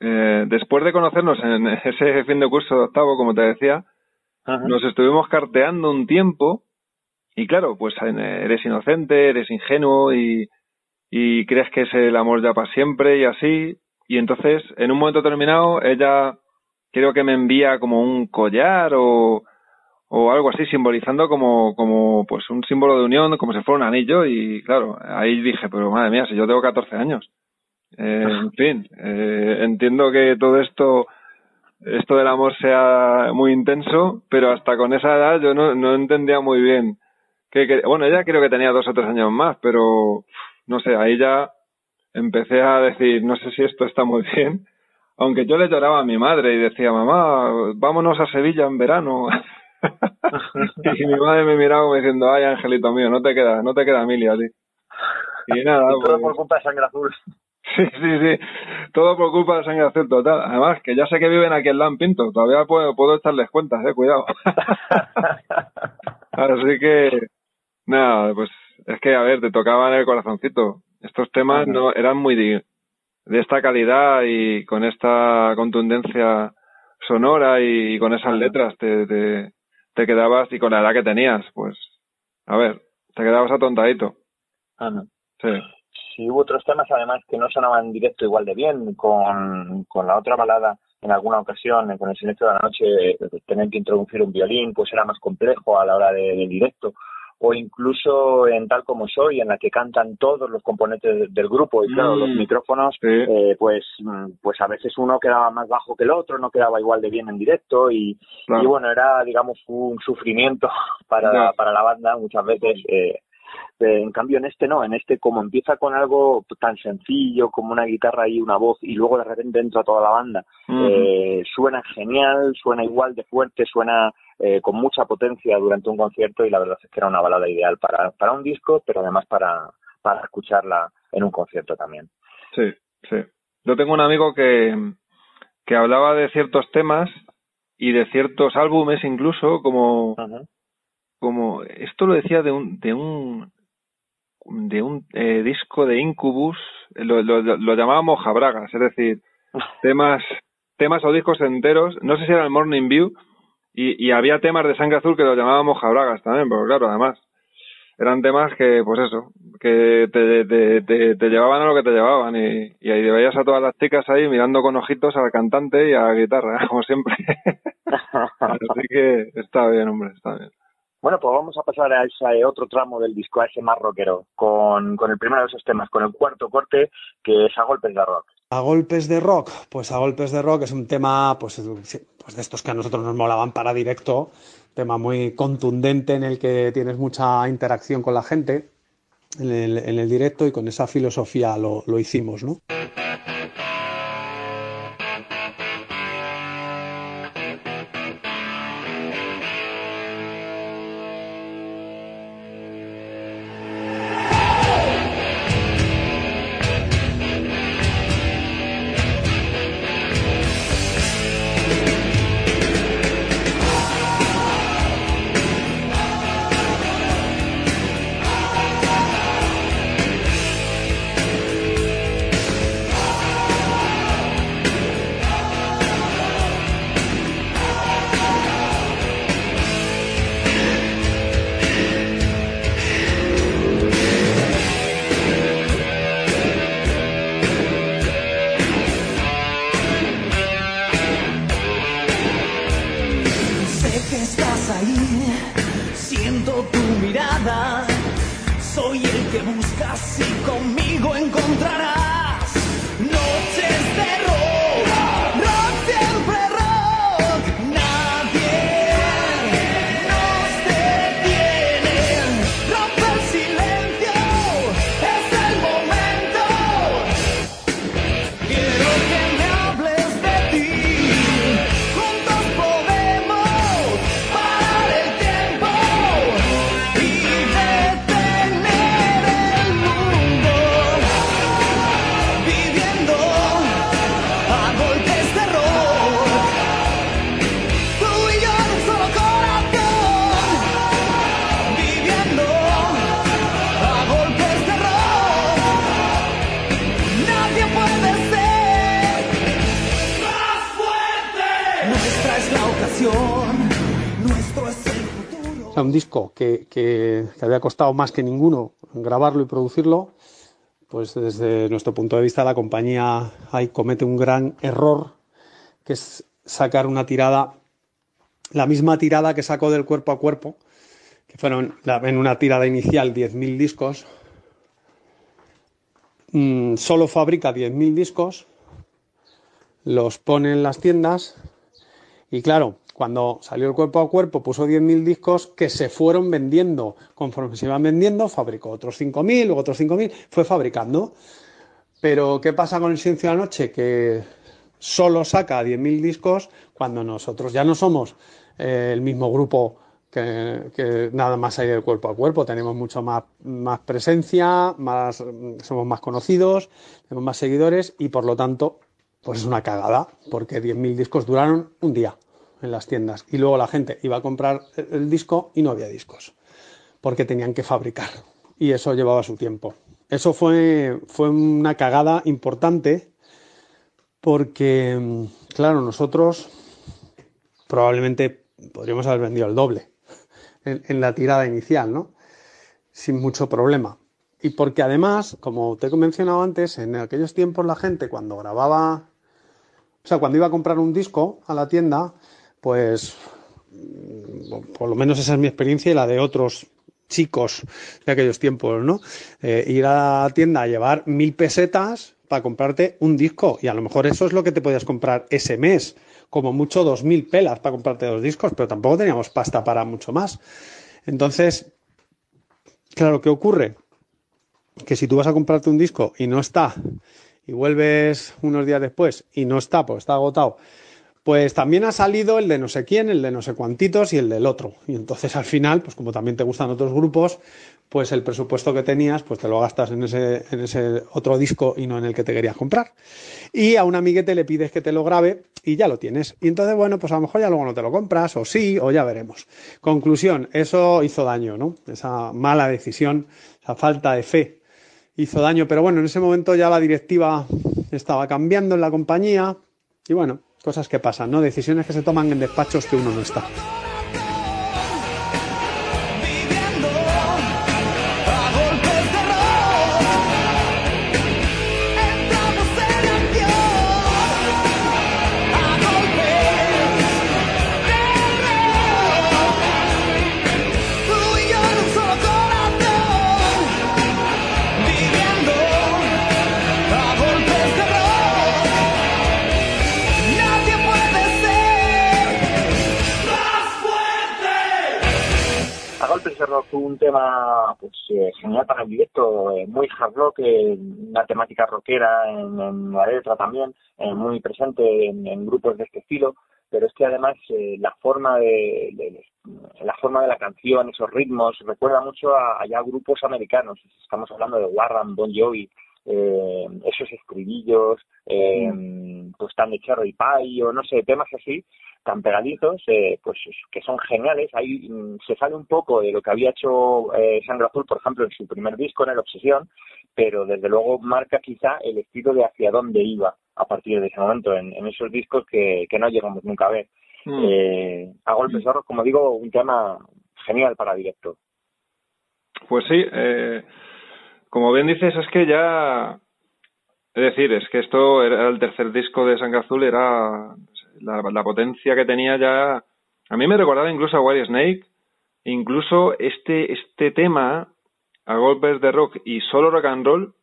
Eh, después de conocernos en ese fin de curso de octavo, como te decía, nos estuvimos carteando un tiempo y claro, pues eres inocente, eres ingenuo y, y crees que es el amor ya para siempre y así. Y entonces, en un momento terminado, ella creo que me envía como un collar o, o algo así, simbolizando como, como pues un símbolo de unión, como si fuera un anillo, y claro, ahí dije, pero madre mía, si yo tengo 14 años. Eh, en fin, eh, entiendo que todo esto, esto del amor sea muy intenso, pero hasta con esa edad yo no, no entendía muy bien. Que, que, bueno, ella creo que tenía dos o tres años más, pero no sé, ahí ya empecé a decir, no sé si esto está muy bien, aunque yo le lloraba a mi madre y decía, mamá, vámonos a Sevilla en verano. y mi madre me miraba como diciendo, ay, angelito mío, no te queda, no te queda Emilia, ti. Y nada. todo pues por culpa de sangre azul. Sí, sí, sí. Todo por culpa de sangre azul total. Además, que ya sé que viven aquí en Lampinto. Todavía puedo, puedo echarles cuentas, eh, cuidado. Así que, nada, pues es que, a ver, te tocaban el corazoncito. Estos temas no eran muy de, de esta calidad y con esta contundencia sonora y, con esas letras te, te, te quedabas, y con la edad que tenías, pues, a ver, te quedabas atontadito. Sí. Sí, hubo otros temas además que no sonaban en directo igual de bien, con, con la otra balada en alguna ocasión, con el silencio de la noche, tener que introducir un violín, pues era más complejo a la hora del directo o incluso en tal como soy, en la que cantan todos los componentes del grupo. Y claro, los mm. micrófonos, eh, pues, mm, pues a veces uno quedaba más bajo que el otro, no quedaba igual de bien en directo. Y, y bueno, era digamos un sufrimiento para, para la banda muchas veces. Eh, eh, en cambio, en este no, en este como empieza con algo tan sencillo como una guitarra y una voz y luego de repente entra toda la banda, eh, suena genial, suena igual de fuerte, suena eh, con mucha potencia durante un concierto y la verdad es que era una balada ideal para, para un disco, pero además para, para escucharla en un concierto también. Sí, sí. Yo tengo un amigo que, que hablaba de ciertos temas y de ciertos álbumes incluso como como esto lo decía de un de un de un eh, disco de Incubus lo, lo, lo llamábamos jabragas es decir temas temas o discos enteros no sé si era el Morning View y, y había temas de sangre azul que lo llamábamos jabragas también pero claro además eran temas que pues eso que te, te, te, llevaban a lo que te llevaban y, y ahí veías a todas las chicas ahí mirando con ojitos al cantante y a la guitarra, como siempre. Así que está bien, hombre, está bien. Bueno, pues vamos a pasar a ese otro tramo del disco, a ese más rockero, con, con el primero de esos temas, con el cuarto corte, que es A Golpes de Rock. A Golpes de Rock, pues A Golpes de Rock es un tema, pues, pues de estos que a nosotros nos molaban para directo, tema muy contundente en el que tienes mucha interacción con la gente en el, en el directo y con esa filosofía lo, lo hicimos, ¿no? Un disco que, que, había costado más que ninguno grabarlo y producirlo, pues desde nuestro punto de vista la compañía ahí comete un gran error, que es sacar una tirada, la misma tirada que sacó del cuerpo a cuerpo, que fueron en una tirada inicial 10.000 discos, mm, solo fabrica 10.000 discos, los pone en las tiendas y claro, cuando salió el cuerpo a cuerpo, puso 10.000 discos que se fueron vendiendo. Conforme se iban vendiendo, fabricó otros 5.000, luego otros 5.000, fue fabricando. Pero, ¿qué pasa con el Silencio de la Noche? Que solo saca 10.000 discos cuando nosotros ya no somos eh, el mismo grupo que, nada más hay del cuerpo a cuerpo. Tenemos mucho más, presencia, somos más conocidos, tenemos más seguidores y por lo tanto, pues es una cagada, porque 10.000 discos duraron un día en las tiendas y luego la gente iba a comprar el disco y no había discos porque tenían que fabricar y eso llevaba su tiempo. Eso fue, fue una cagada importante porque, claro, nosotros probablemente podríamos haber vendido el doble en, en la tirada inicial, ¿no? Sin mucho problema. Y porque además, como te he mencionado antes, en aquellos tiempos la gente cuando grababa, o sea, cuando iba a comprar un disco a la tienda, pues por lo menos esa es mi experiencia y la de otros chicos de aquellos tiempos, ¿no? Eh, ir a la tienda a llevar mil pesetas para comprarte un disco y a lo mejor eso es lo que te podías comprar ese mes, como mucho dos mil pelas para comprarte dos discos, pero tampoco teníamos pasta para mucho más. Entonces, claro, ¿qué ocurre? Que si tú vas a comprarte un disco y no está, y vuelves unos días después y no está, pues está agotado, pues también ha salido el de no sé quién, el de no sé cuantitos y el del otro. Y entonces al final, pues como también te gustan otros grupos, pues el presupuesto que tenías, pues te lo gastas en ese, en ese otro disco y no en el que te querías comprar. Y a un amiguete le pides que te lo grabe y ya lo tienes. Y entonces, bueno, pues a lo mejor ya luego no te lo compras, o sí, o ya veremos. Conclusión, eso hizo daño, ¿no? Esa mala decisión, esa falta de fe hizo daño. Pero bueno, en ese momento ya la directiva estaba cambiando en la compañía y bueno, Cosas que pasan, ¿no? Decisiones que se toman en despachos que uno no está. Golpes de Rock fue un tema pues eh, genial para el directo, eh, muy hard rock, eh, una temática rockera en, la letra también, eh, muy presente en, grupos de este estilo, pero es que además la forma de, la forma de la canción, esos ritmos, recuerda mucho a, a ya grupos americanos. Estamos hablando de Warren, Bon Jovi, eh, esos estribillos, eh, pues tan de Cherry Pie o no sé, temas así tan pegaditos, eh, pues que son geniales. Ahí mm, se sale un poco de lo que había hecho eh, Azul, por ejemplo, en su primer disco, en El Obsesión, pero desde luego marca quizá el estilo de hacia dónde iba a partir de ese momento, en, en esos discos que, que no llegamos nunca a ver. Mm. Eh, a golpes de rock, como digo, un tema genial para directo. Pues sí, eh, como bien dices, es que ya. Es decir, es que esto era el tercer disco de Sangre Azul, era la, la potencia que tenía ya. A mí me recordaba incluso a White Snake, incluso este, este tema, a golpes de rock y solo rock and roll,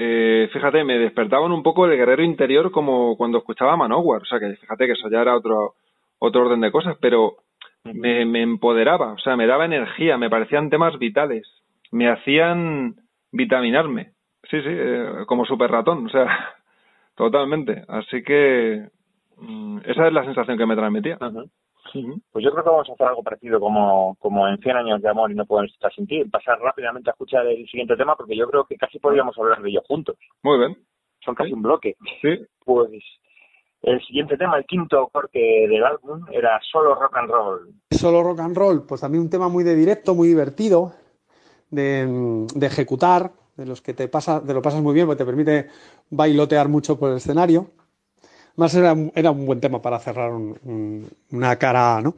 eh, fíjate, me despertaban un poco el guerrero interior como cuando escuchaba Manowar. O sea, que fíjate que eso ya era otro, otro orden de cosas, pero me, me empoderaba, o sea, me daba energía, me parecían temas vitales, me hacían vitaminarme. Sí, sí, eh, como super ratón, o sea, totalmente. Así que mm, esa es la sensación que me transmitía. Pues yo creo que vamos a hacer algo parecido como, como en 100 años de amor y no puedo estar sin ti. Pasar rápidamente a escuchar el siguiente tema porque yo creo que casi podríamos hablar de ello juntos. Muy bien, Son casi un bloque. sí. Pues el siguiente tema, el quinto corte del álbum, era solo rock and roll. Solo rock and roll, pues también un tema muy de directo, muy divertido, de, ejecutar, de los que te pasa, te lo pasas muy bien, porque te permite bailotear mucho por el escenario. Más era, era un buen tema para cerrar un- una cara, ¿no?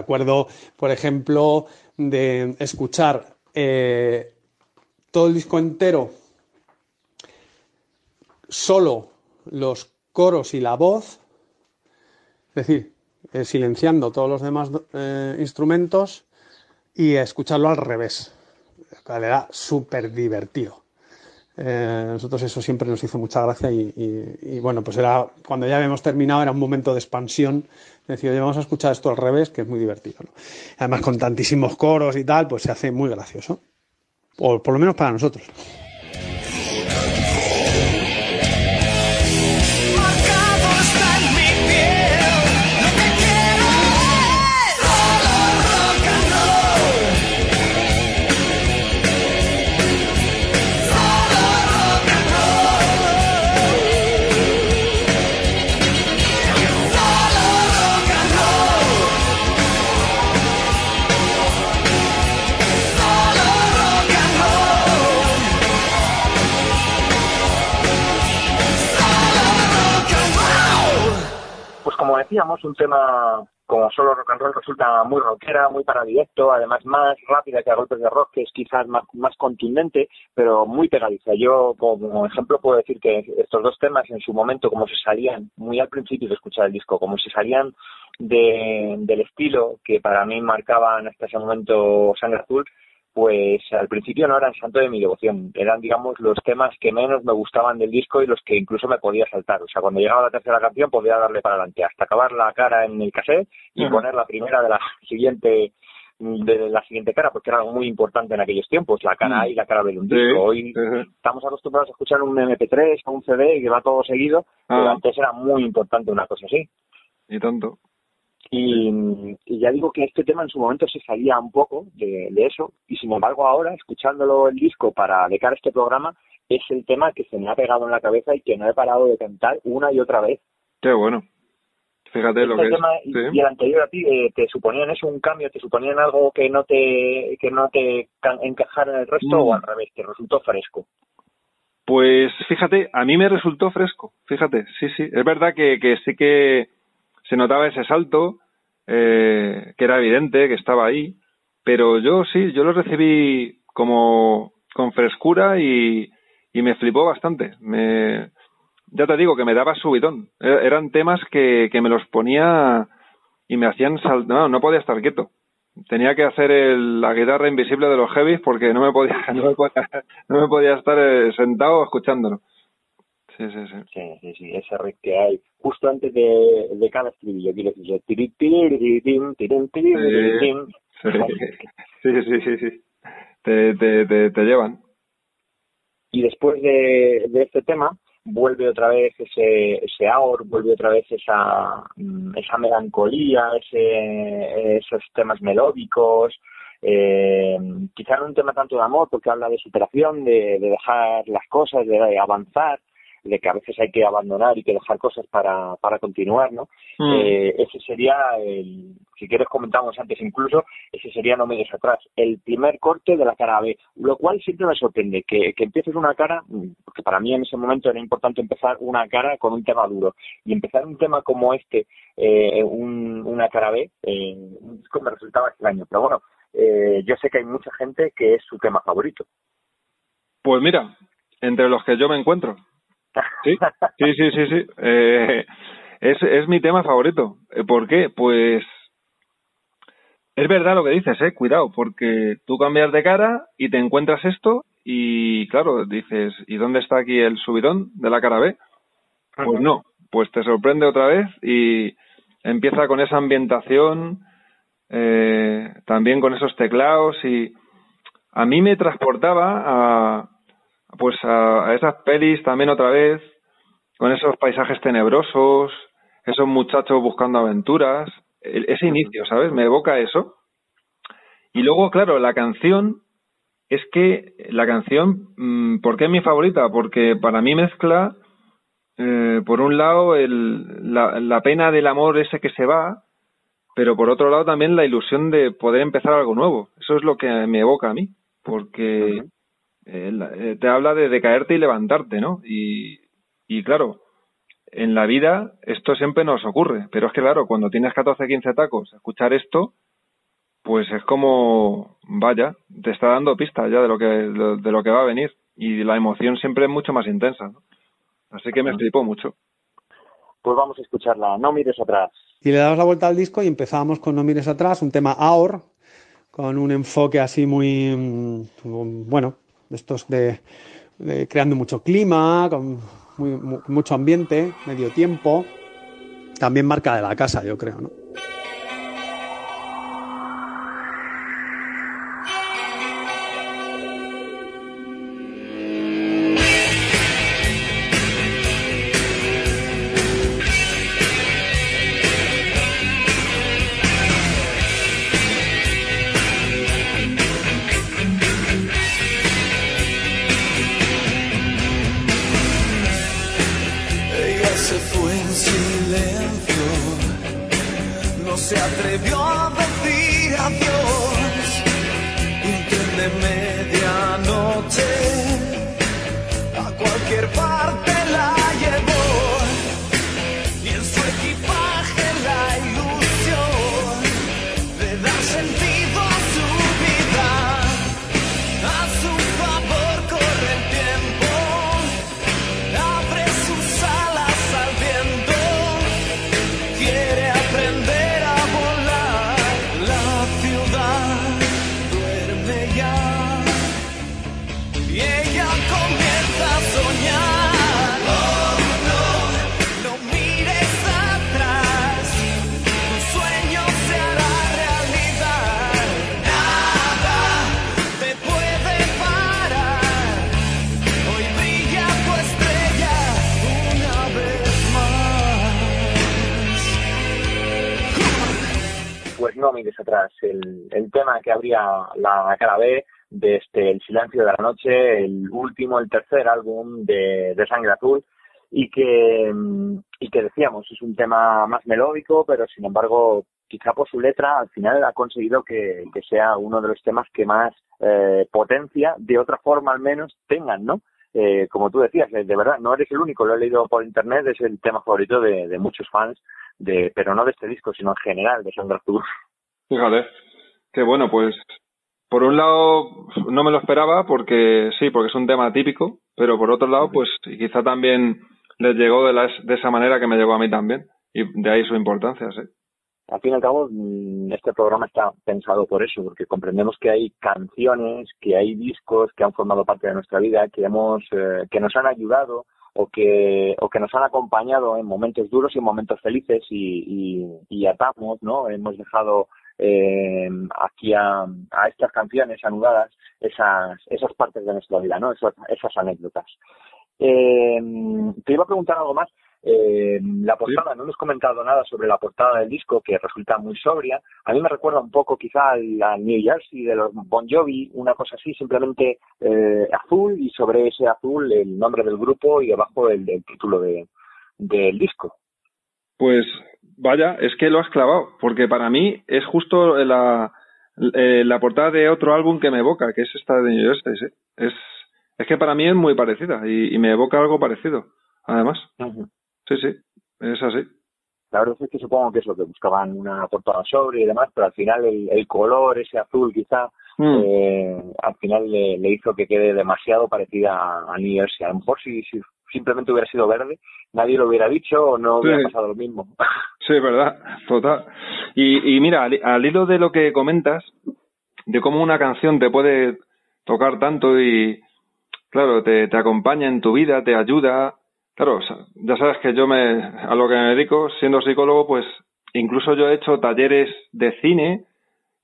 Acuerdo, por ejemplo, de escuchar eh, todo el disco entero, solo los coros y la voz, es decir, eh, silenciando todos los demás eh, instrumentos y escucharlo al revés. Cual Era súper divertido. Eh, nosotros eso siempre nos hizo mucha gracia y- y, bueno, pues era cuando ya habíamos terminado era un momento de expansión. Decir, vamos a escuchar esto al revés, que es muy divertido. Además, con tantísimos coros y tal, pues se hace muy gracioso. O por lo menos para nosotros. Hacíamos, un tema como solo rock and roll resulta muy rockera, muy para directo, además más rápida que a golpes de rock, que es quizás más, más contundente, pero muy pegadiza. Yo como ejemplo puedo decir que estos dos temas en su momento, como se salían muy al principio de escuchar el disco, como se salían de, del estilo que para mí marcaban hasta ese momento Sangre Azul, pues al principio no eran santo de mi devoción, eran digamos los temas que menos me gustaban del disco y los que incluso me podía saltar, o sea, cuando llegaba la tercera canción podía darle para adelante hasta acabar la cara en el cassette y poner la primera de la siguiente de la siguiente cara, porque era algo muy importante en aquellos tiempos, la cara Mm. A y la cara B de un Sí, disco. Hoy estamos acostumbrados a escuchar un MP3 o un CD que va todo seguido, pero Ah. antes era muy importante una cosa así. Y tanto. Y, y ya digo que este tema en su momento se salía un poco de, de eso, y sin embargo ahora, escuchándolo el disco para de cara a este programa, es el tema que se me ha pegado en la cabeza y que no he parado de cantar una y otra vez. Qué bueno. Fíjate lo Este que es. tema y, Sí. y el anterior a ti eh, te suponían eso un cambio, te suponían algo que no te que no te ca- encajara en el resto Mm. o al revés, te resultó fresco. Pues fíjate, a mí me resultó fresco, fíjate, sí, sí. Es verdad que, que sí que se notaba ese salto, eh, que era evidente, que estaba ahí, pero yo sí, yo lo recibí como con frescura y, y me flipó bastante. Me, ya te digo que me daba subidón. E- Eran temas que, que me los ponía y me hacían saltar, no, no podía estar quieto. Tenía que hacer el- la guitarra invisible de los heavies porque no me podía, no me podía, no me podía estar eh, sentado escuchándolo. Sí, sí, sí. Sí, sí, sí, ese riff que hay justo antes de, de cada estribillo, quiero decir, tirim, tiri, tiri, tim. Sí, sí, sí, sí. Te, te, te, te llevan. Y después de, de este tema, vuelve otra vez ese, ese aor, vuelve otra vez esa, mm, esa melancolía, ese, esos temas melódicos, eh, quizá no un tema tanto de amor, porque habla de superación, de, de dejar las cosas, de, de avanzar, de que a veces hay que abandonar y que dejar cosas para, para continuar, ¿no? Mm. Eh, ese sería, el, si quieres comentamos antes incluso, ese sería No me dejes atrás, el primer corte de la cara B, lo cual siempre me sorprende, que, que empieces una cara, mm, porque para mí en ese momento era importante empezar una cara con un tema duro, y empezar un tema como este, eh, un- una cara B, eh, un disco me resultaba extraño, pero bueno, eh, yo sé que hay mucha gente que es su tema favorito. Pues mira, entre los que yo me encuentro. Sí, sí, sí, sí, sí. Eh, es, es mi tema favorito. Eh, ¿Por qué? Pues es verdad lo que dices, eh. Cuidado, porque tú cambias de cara y te encuentras esto y claro, dices, ¿y dónde está aquí el subidón de la cara B? Pues no, pues te sorprende otra vez y empieza con esa ambientación, eh, también con esos teclados y a mí me transportaba a pues a, a esas pelis también otra vez, con esos paisajes tenebrosos, esos muchachos buscando aventuras, el- ese inicio, ¿sabes? Me evoca eso. Y luego, claro, la canción, es que la canción, mm, ¿por qué es mi favorita? Porque para mí mezcla, eh, por un lado, el, la, la pena del amor ese que se va, pero por otro lado también la ilusión de poder empezar algo nuevo. Eso es lo que me evoca a mí, porque eh, te habla de, de caerte y levantarte, ¿no? Y, y claro, en la vida esto siempre nos ocurre, pero es que claro, cuando tienes 14, 15 tacos, escuchar esto, pues es como, vaya, te está dando pistas ya de lo que, de, lo que va a venir. Y la emoción siempre es mucho más intensa, ¿no? Así que me flipó mucho. Pues vamos a escucharla, no mires atrás. Y le damos la vuelta al disco y empezábamos con No mires atrás, un tema AOR, con un enfoque así muy, mm, bueno, de estos de, creando mucho clima, con muy- mu- mucho ambiente, medio tiempo. También marca de la casa, yo creo, ¿no? La cara B El silencio de la noche, el último, el tercer álbum de, de Sangre Azul, y que, y que decíamos, es un tema más melódico, pero sin embargo, quizá por su letra, al final ha conseguido que, que sea uno de los temas que más eh, potencia, de otra forma al menos, tengan, ¿no? Eh, como tú decías, eh, de verdad, no eres el único, lo he leído por internet, es el tema favorito de, de muchos fans, de, pero no de este disco, sino en general de Sandra Azul. Fíjate, que bueno, pues por un lado no me lo esperaba porque sí, porque es un tema típico, pero por otro lado, pues quizá también les llegó de, las, de esa manera que me llegó a mí también, y de ahí su importancia, sí al fin y al cabo, mm, este programa está pensado por eso, porque comprendemos que hay canciones, que hay discos que han formado parte de nuestra vida, que hemos, eh, que nos han ayudado o que, o que nos han acompañado en momentos duros y en momentos felices y, y, atamos, ¿no? Hemos dejado eh, aquí a, a, estas canciones anudadas esas, esas partes de nuestra vida, ¿no? Esas, esas anécdotas. Eh, te iba a preguntar algo más. Eh, la portada, no hemos comentado nada sobre la portada del disco, que resulta muy sobria. A mí me recuerda un poco quizá a New Jersey de los Bon Jovi, una cosa así, simplemente eh, azul y sobre ese azul el nombre del grupo y abajo el, el título de, del disco. Pues vaya, es que lo has clavado, porque para mí es justo la, eh, la portada de otro álbum que me evoca, que es esta de New Jersey. ¿sí? Es, es que para mí es muy parecida y, y me evoca algo parecido, además. Uh -huh. Sí, sí, es así. La verdad es que supongo que es lo que buscaban, una portada sobre y demás, pero al final el, el color, ese azul quizá, mm. eh, al final le, le, hizo que quede demasiado parecida a, a New Jersey. A lo mejor si, si, simplemente hubiera sido verde, nadie lo hubiera dicho o no hubiera sí. pasado lo mismo. Sí, verdad, total. Y, y mira, al, al hilo de lo que comentas, de cómo una canción te puede tocar tanto y, claro, te, te acompaña en tu vida, te ayuda, Claro, ya sabes que yo me, a lo que me dedico, siendo psicólogo, pues incluso yo he hecho talleres de cine,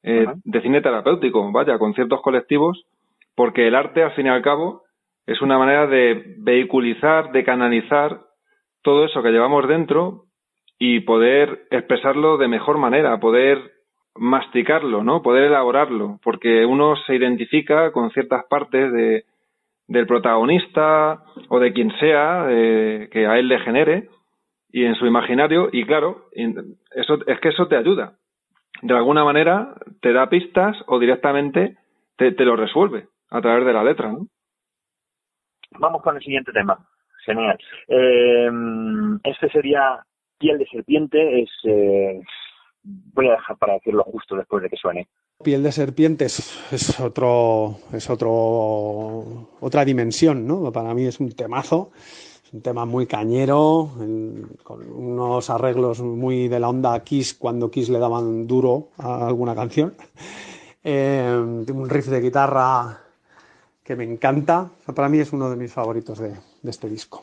eh, uh -huh. de cine terapéutico, vaya, con ciertos colectivos, porque el arte, al fin y al cabo, es una manera de vehiculizar, de canalizar todo eso que llevamos dentro y poder expresarlo de mejor manera, poder masticarlo, ¿no? Poder elaborarlo, porque uno se identifica con ciertas partes de, del protagonista o de quien sea eh, que a él le genere y en su imaginario y claro eso es que eso te ayuda de alguna manera te da pistas o directamente te, te lo resuelve a través de la letra ¿no? Vamos con el siguiente tema genial eh, este sería piel de serpiente es eh, voy a dejar para decirlo justo después de que suene Piel de serpiente es, otro, es otro, otra dimensión, ¿no? Para mí es un temazo, es un tema muy cañero, con unos arreglos muy de la onda Kiss cuando Kiss le daban duro a alguna canción. Eh, un riff de guitarra que me encanta, para mí es uno de mis favoritos de este disco.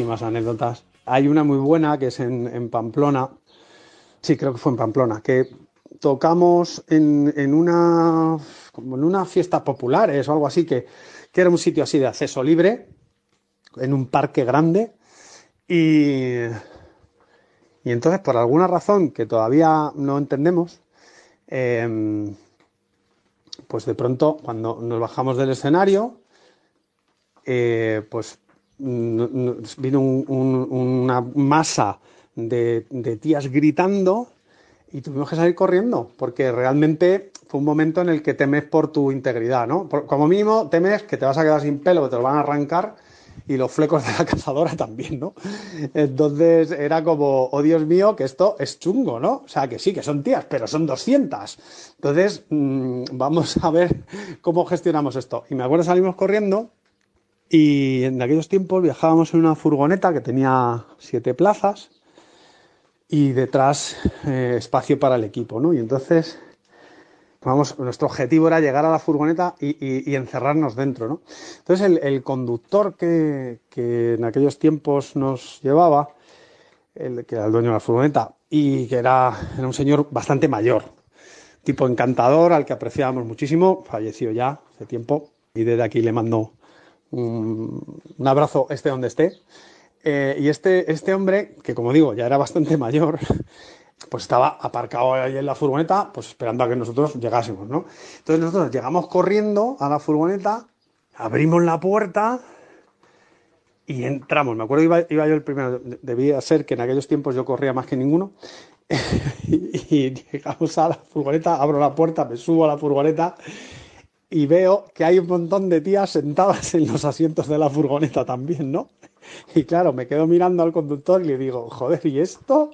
Anécdotas. Hay una muy buena que es en, Pamplona, sí, creo que fue en Pamplona, que tocamos en, en una como en una fiesta populares o algo así, que, que era un sitio así de acceso libre, en un parque grande, y, y entonces por alguna razón que todavía no entendemos, eh, pues de pronto cuando nos bajamos del escenario, eh, pues vino un- un- una masa de, de tías gritando y tuvimos que salir corriendo porque realmente fue un momento en el que temes por tu integridad, ¿no? Por- como mínimo temes que te vas a quedar sin pelo, que te lo van a arrancar y los flecos de la cazadora también, ¿no? Entonces era como, oh Dios mío, que esto es chungo, ¿no? O sea, que sí, que son tías, pero son 200. Entonces, mm, vamos a ver cómo gestionamos esto. Y me acuerdo salimos corriendo y en aquellos tiempos viajábamos en una furgoneta que tenía siete plazas y detrás eh, espacio para el equipo, ¿no? Y entonces, vamos, nuestro objetivo era llegar a la furgoneta y, encerrarnos dentro, ¿no? Entonces, el, conductor que, que en aquellos tiempos nos llevaba, el que era el dueño de la furgoneta, y que era, era un señor bastante mayor, tipo encantador, al que apreciábamos muchísimo, falleció ya hace tiempo, y desde aquí le mando un, abrazo, esté donde esté. Eh, y este, este hombre, que como digo, ya era bastante mayor, pues estaba aparcado ahí en la furgoneta, pues esperando a que nosotros llegásemos, ¿no? Entonces nosotros llegamos corriendo a la furgoneta, abrimos la puerta y entramos. Me acuerdo iba, iba yo el primero, de- debía ser que en aquellos tiempos yo corría más que ninguno. y, y llegamos a la furgoneta, abro la puerta, me subo a la furgoneta y veo que hay un montón de tías sentadas en los asientos de la furgoneta también, ¿no? Y claro, me quedo mirando al conductor y le digo, joder, ¿y esto?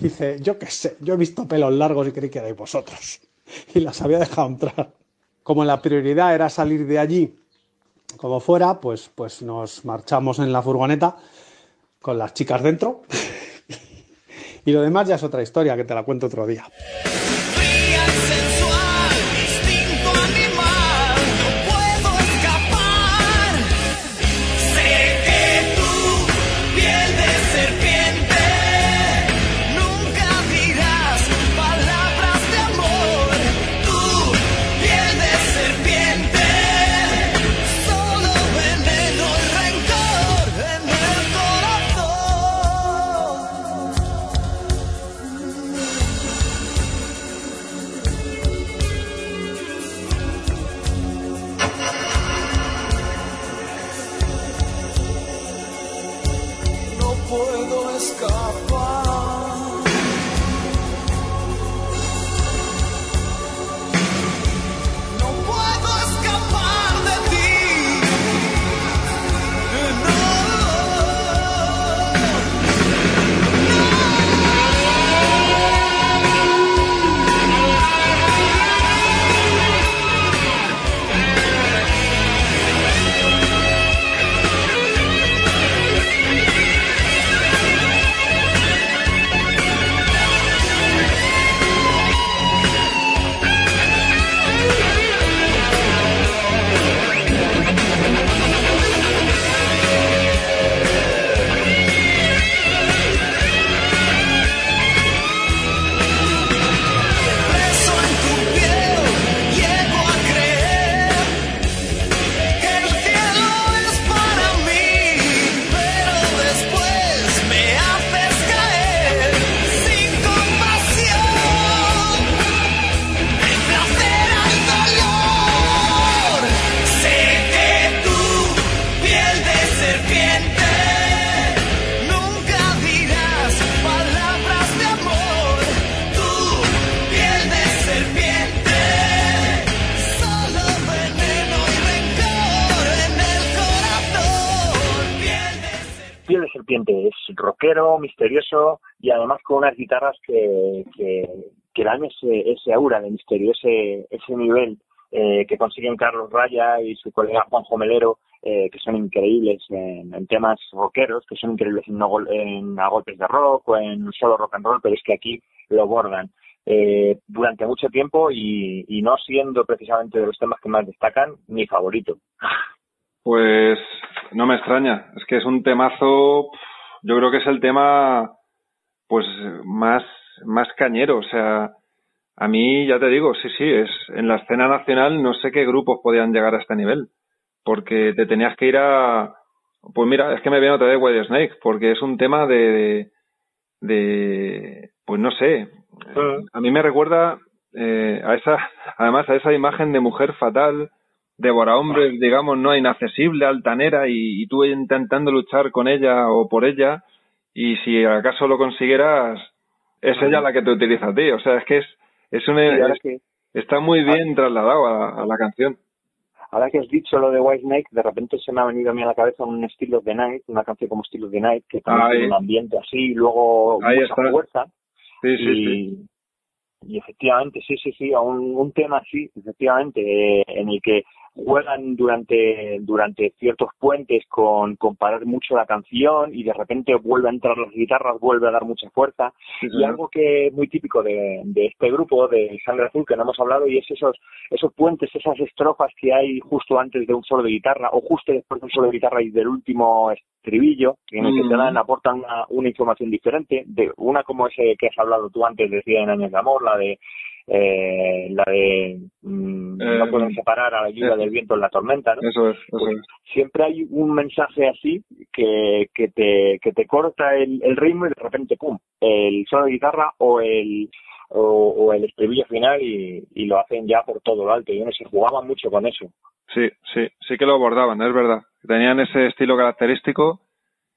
Dice, yo qué sé, yo he visto pelos largos y creí que erais vosotros. Y las había dejado entrar. Como la prioridad era salir de allí como fuera, pues, pues nos marchamos en la furgoneta con las chicas dentro. Y lo demás ya es otra historia que te la cuento otro día. Es rockero, misterioso y además con unas guitarras que, que, dan ese, ese aura de misterio, ese, ese nivel eh, que consiguen Carlos Raya y su colega Juanjo Melero, eh, que son increíbles en, temas rockeros, que son increíbles en, no en a golpes de rock o en solo rock and roll, pero es que aquí lo bordan. Eh, durante mucho tiempo y, no siendo precisamente de los temas que más destacan, mi favorito. Pues no me extraña, es que es un temazo, yo creo que es el tema pues más, más cañero, o sea, a mí ya te digo, sí, sí, es en la escena nacional no sé qué grupos podían llegar a este nivel, porque te tenías que ir a, pues mira, es que me viene otra vez White Snake, porque es un tema de, de, de, pues no sé, a mí me recuerda eh, a esa, además a esa imagen de mujer fatal, devora hombres, digamos, no inaccesible, altanera, y, y tú intentando luchar con ella o por ella, y si acaso lo consiguieras, es ella la que te utiliza a ti. O sea, es que es, es una, es, que, está muy bien trasladado a, a la canción. Ahora que has dicho lo de White Snake, de repente se me ha venido a mí a la cabeza un estilo de Night, una canción como estilo de Night, que también Ahí. tiene un ambiente así, y luego Ahí mucha está. fuerza. Sí, sí, y, sí. y efectivamente, sí, sí, sí, un, un tema así, efectivamente, eh, en el que juegan durante durante ciertos puentes con, con parar mucho la canción y de repente vuelve a entrar las guitarras, vuelve a dar mucha fuerza. Sí, Y algo que es muy típico de, de este grupo, de Sangre Azul, que no hemos hablado, y es esos, esos puentes, esas estrofas que hay justo antes de un solo de guitarra, o justo después de un solo de guitarra y del último estribillo, en el que te dan, aportan una, una información diferente, de una como ese que has hablado tú antes de 100 años de amor, la de eh, la de mm, Eh, no pueden separar a la lluvia eh. del viento en la tormenta, ¿no? Eso es, eso Pues es. siempre hay un mensaje así que, que te que te corta el, el ritmo y de repente pum el solo de guitarra o el o, o el estribillo final y, y lo hacen ya por todo lo alto y uno se jugaba mucho con eso Sí, sí, sí que lo abordaban, es verdad. Tenían ese estilo característico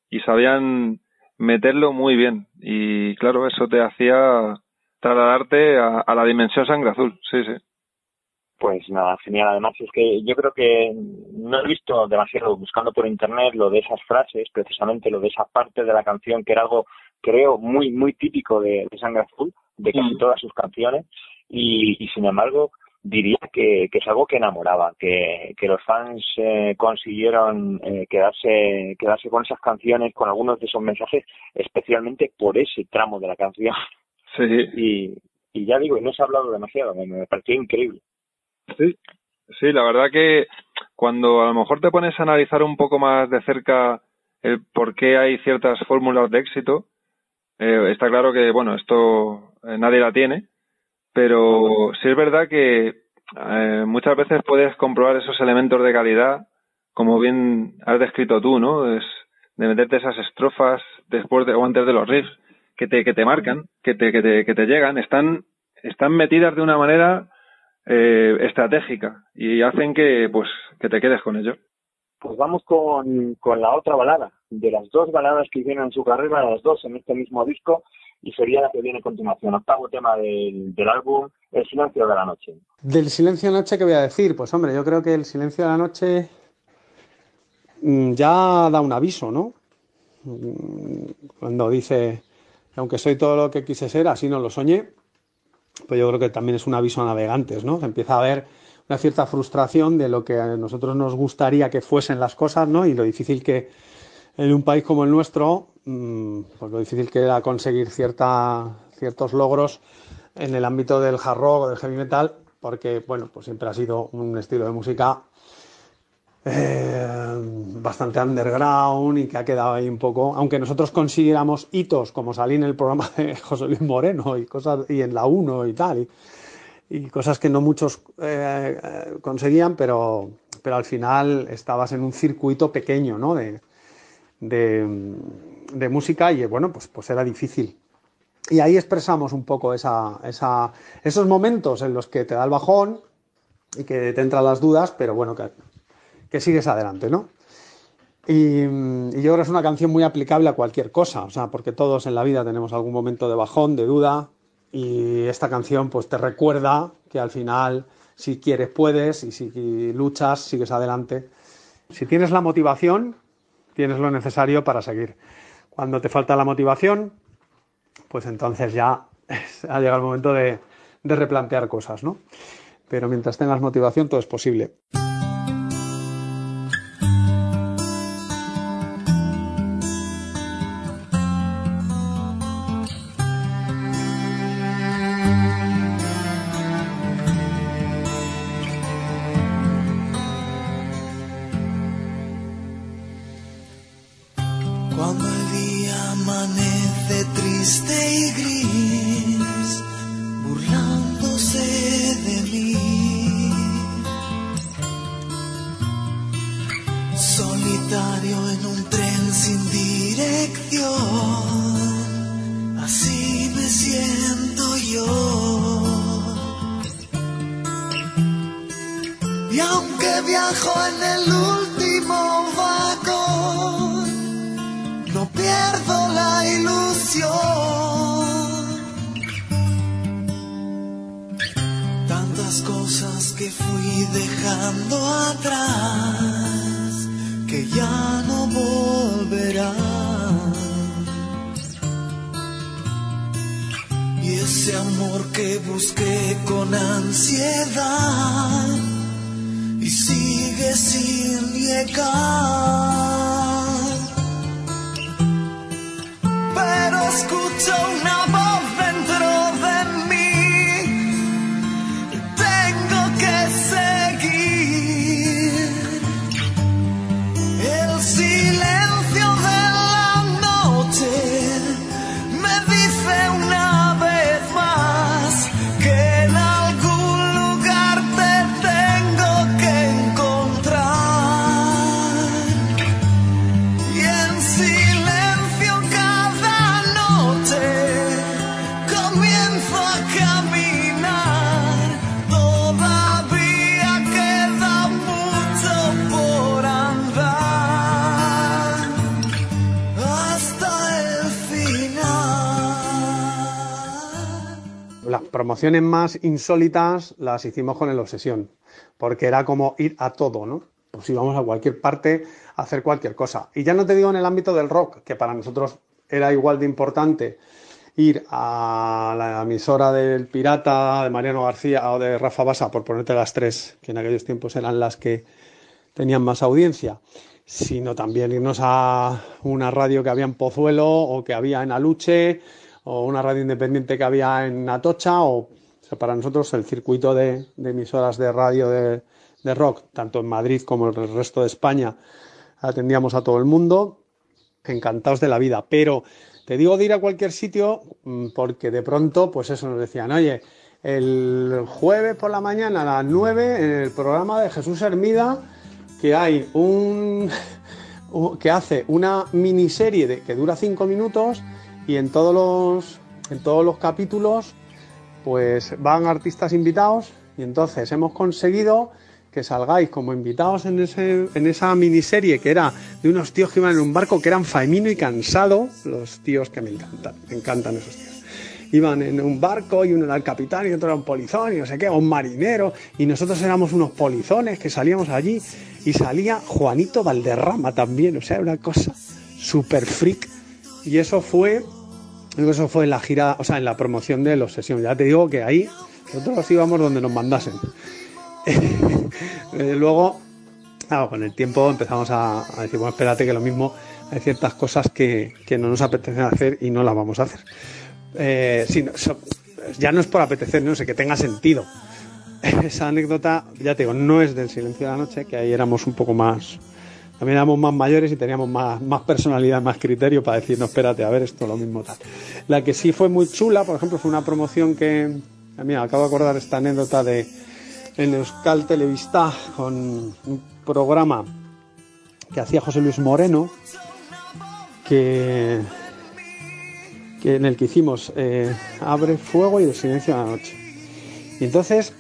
y sabían meterlo muy bien. Y claro, eso te hacía trasladarte a, a la dimensión sangre azul. Sí, sí. pues nada genial además es que yo creo que no he visto demasiado buscando por internet lo de esas frases precisamente lo de esa parte de la canción que era algo creo muy muy típico de, de Sangre Azul de casi Mm. todas sus canciones y, y sin embargo diría que, que es algo que enamoraba, que, que los fans eh, consiguieron eh, quedarse, quedarse con esas canciones, con algunos de esos mensajes, especialmente por ese tramo de la canción. Sí, Y, y ya digo, y no se ha hablado demasiado, me, me pareció increíble. sí. Sí, la verdad que cuando a lo mejor te pones a analizar un poco más de cerca el por qué hay ciertas fórmulas de éxito, eh, está claro que, bueno, esto eh, nadie la tiene, pero sí es verdad que eh, muchas veces puedes comprobar esos elementos de calidad, como bien has descrito tú, ¿no? Es de meterte esas estrofas después de, o antes de los riffs que te, que te marcan, que te, que te, que te llegan, están, están metidas de una manera eh, estratégica y hacen que, pues, que te quedes con ello. Pues vamos con, con la otra balada, de las dos baladas que hicieron en su carrera, las dos en este mismo disco, y sería la que viene a continuación, octavo tema del, del álbum, El silencio de la noche. Del silencio de la noche, ¿qué voy a decir? Pues hombre, yo creo que el silencio de la noche mm, ya da un aviso, ¿no? Mm, Cuando dice, aunque soy todo lo que quise ser, así no lo soñé, pues yo creo que también es un aviso a navegantes, ¿no? Se empieza a ver una cierta frustración de lo que a nosotros nos gustaría que fuesen las cosas, ¿no? Y lo difícil que en un país como el nuestro, mm, pues lo difícil que era conseguir ciertos logros en el ámbito del hard rock o del heavy metal, porque, bueno, pues siempre ha sido un estilo de música eh, bastante underground y que ha quedado ahí un poco, aunque nosotros consiguiéramos hitos como salir en el programa de José Luis Moreno y cosas y en la 1 y tal, y, y cosas que no muchos eh, conseguían, pero, pero al final estabas en un circuito pequeño ¿no? de, de, de música y bueno, pues, pues era difícil. Y ahí expresamos un poco esa, esa, esos momentos en los que te da el bajón y que te entran las dudas, pero bueno, que, que sigues adelante, ¿no? Y, y yo creo que es una canción muy aplicable a cualquier cosa, o sea, porque todos en la vida tenemos algún momento de bajón, de duda, y esta canción pues te recuerda que al final, si quieres, puedes, y si luchas, sigues adelante. Si tienes la motivación, tienes lo necesario para seguir. Cuando te falta la motivación, pues entonces ya ha llegado el momento de, de replantear cosas, ¿no? Pero mientras tengas motivación, todo es posible. Promociones más insólitas las hicimos con el Obsesión, porque era como ir a todo, ¿no? Pues íbamos a cualquier parte a hacer cualquier cosa. Y ya no te digo en el ámbito del rock, que para nosotros era igual de importante ir a la emisora del Pirata, de Mariano García o de Rafa Basa, por ponerte las tres, que en aquellos tiempos eran las que tenían más audiencia, sino también irnos a una radio que había en Pozuelo o que había en Aluche o una radio independiente que había en Atocha o, para nosotros el circuito de, emisoras de radio de, rock, tanto en Madrid como en el resto de España, atendíamos a todo el mundo, encantados de la vida, pero te digo de ir a cualquier sitio mm, porque de pronto, pues eso nos decían, oye, el jueves por la mañana a las 9 en el programa de Jesús Hermida que hay un que hace una miniserie de, que dura cinco minutos y en todos los en todos los capítulos pues van artistas invitados y entonces hemos conseguido que salgáis como invitados en, ese, en esa miniserie que era de unos tíos que iban en un barco que eran Faimino y Cansado, los tíos que me encantan, me encantan esos tíos. Iban en un barco y uno era el capitán y otro era un polizón y no sé qué, o un marinero, y nosotros éramos unos polizones que salíamos allí y salía Juanito Valderrama también, o sea, una cosa súper freak. Y eso fue, eso fue en la gira, o sea, en la promoción de la obsesión. Ya te digo que ahí nosotros íbamos donde nos mandasen. Eh, Luego, claro, con el tiempo empezamos a, decir, bueno, espérate que lo mismo hay ciertas cosas que, que no nos apetece hacer y no las vamos a hacer. Eh, sí, no, so- ya no es por apetecer, no sé, que tenga sentido. Esa anécdota, ya te digo, no es del silencio de la noche, que ahí éramos un poco más, también éramos más mayores y teníamos más, más personalidad, más criterio para decir, no, espérate, a ver esto, lo mismo tal. La que sí fue muy chula, por ejemplo, fue una promoción que, mira, acabo de acordar esta anécdota de en Euskal Televista con un programa que hacía José Luis Moreno, que, que en el que hicimos eh, Abre Fuego y El Silencio de la Noche. Y entonces,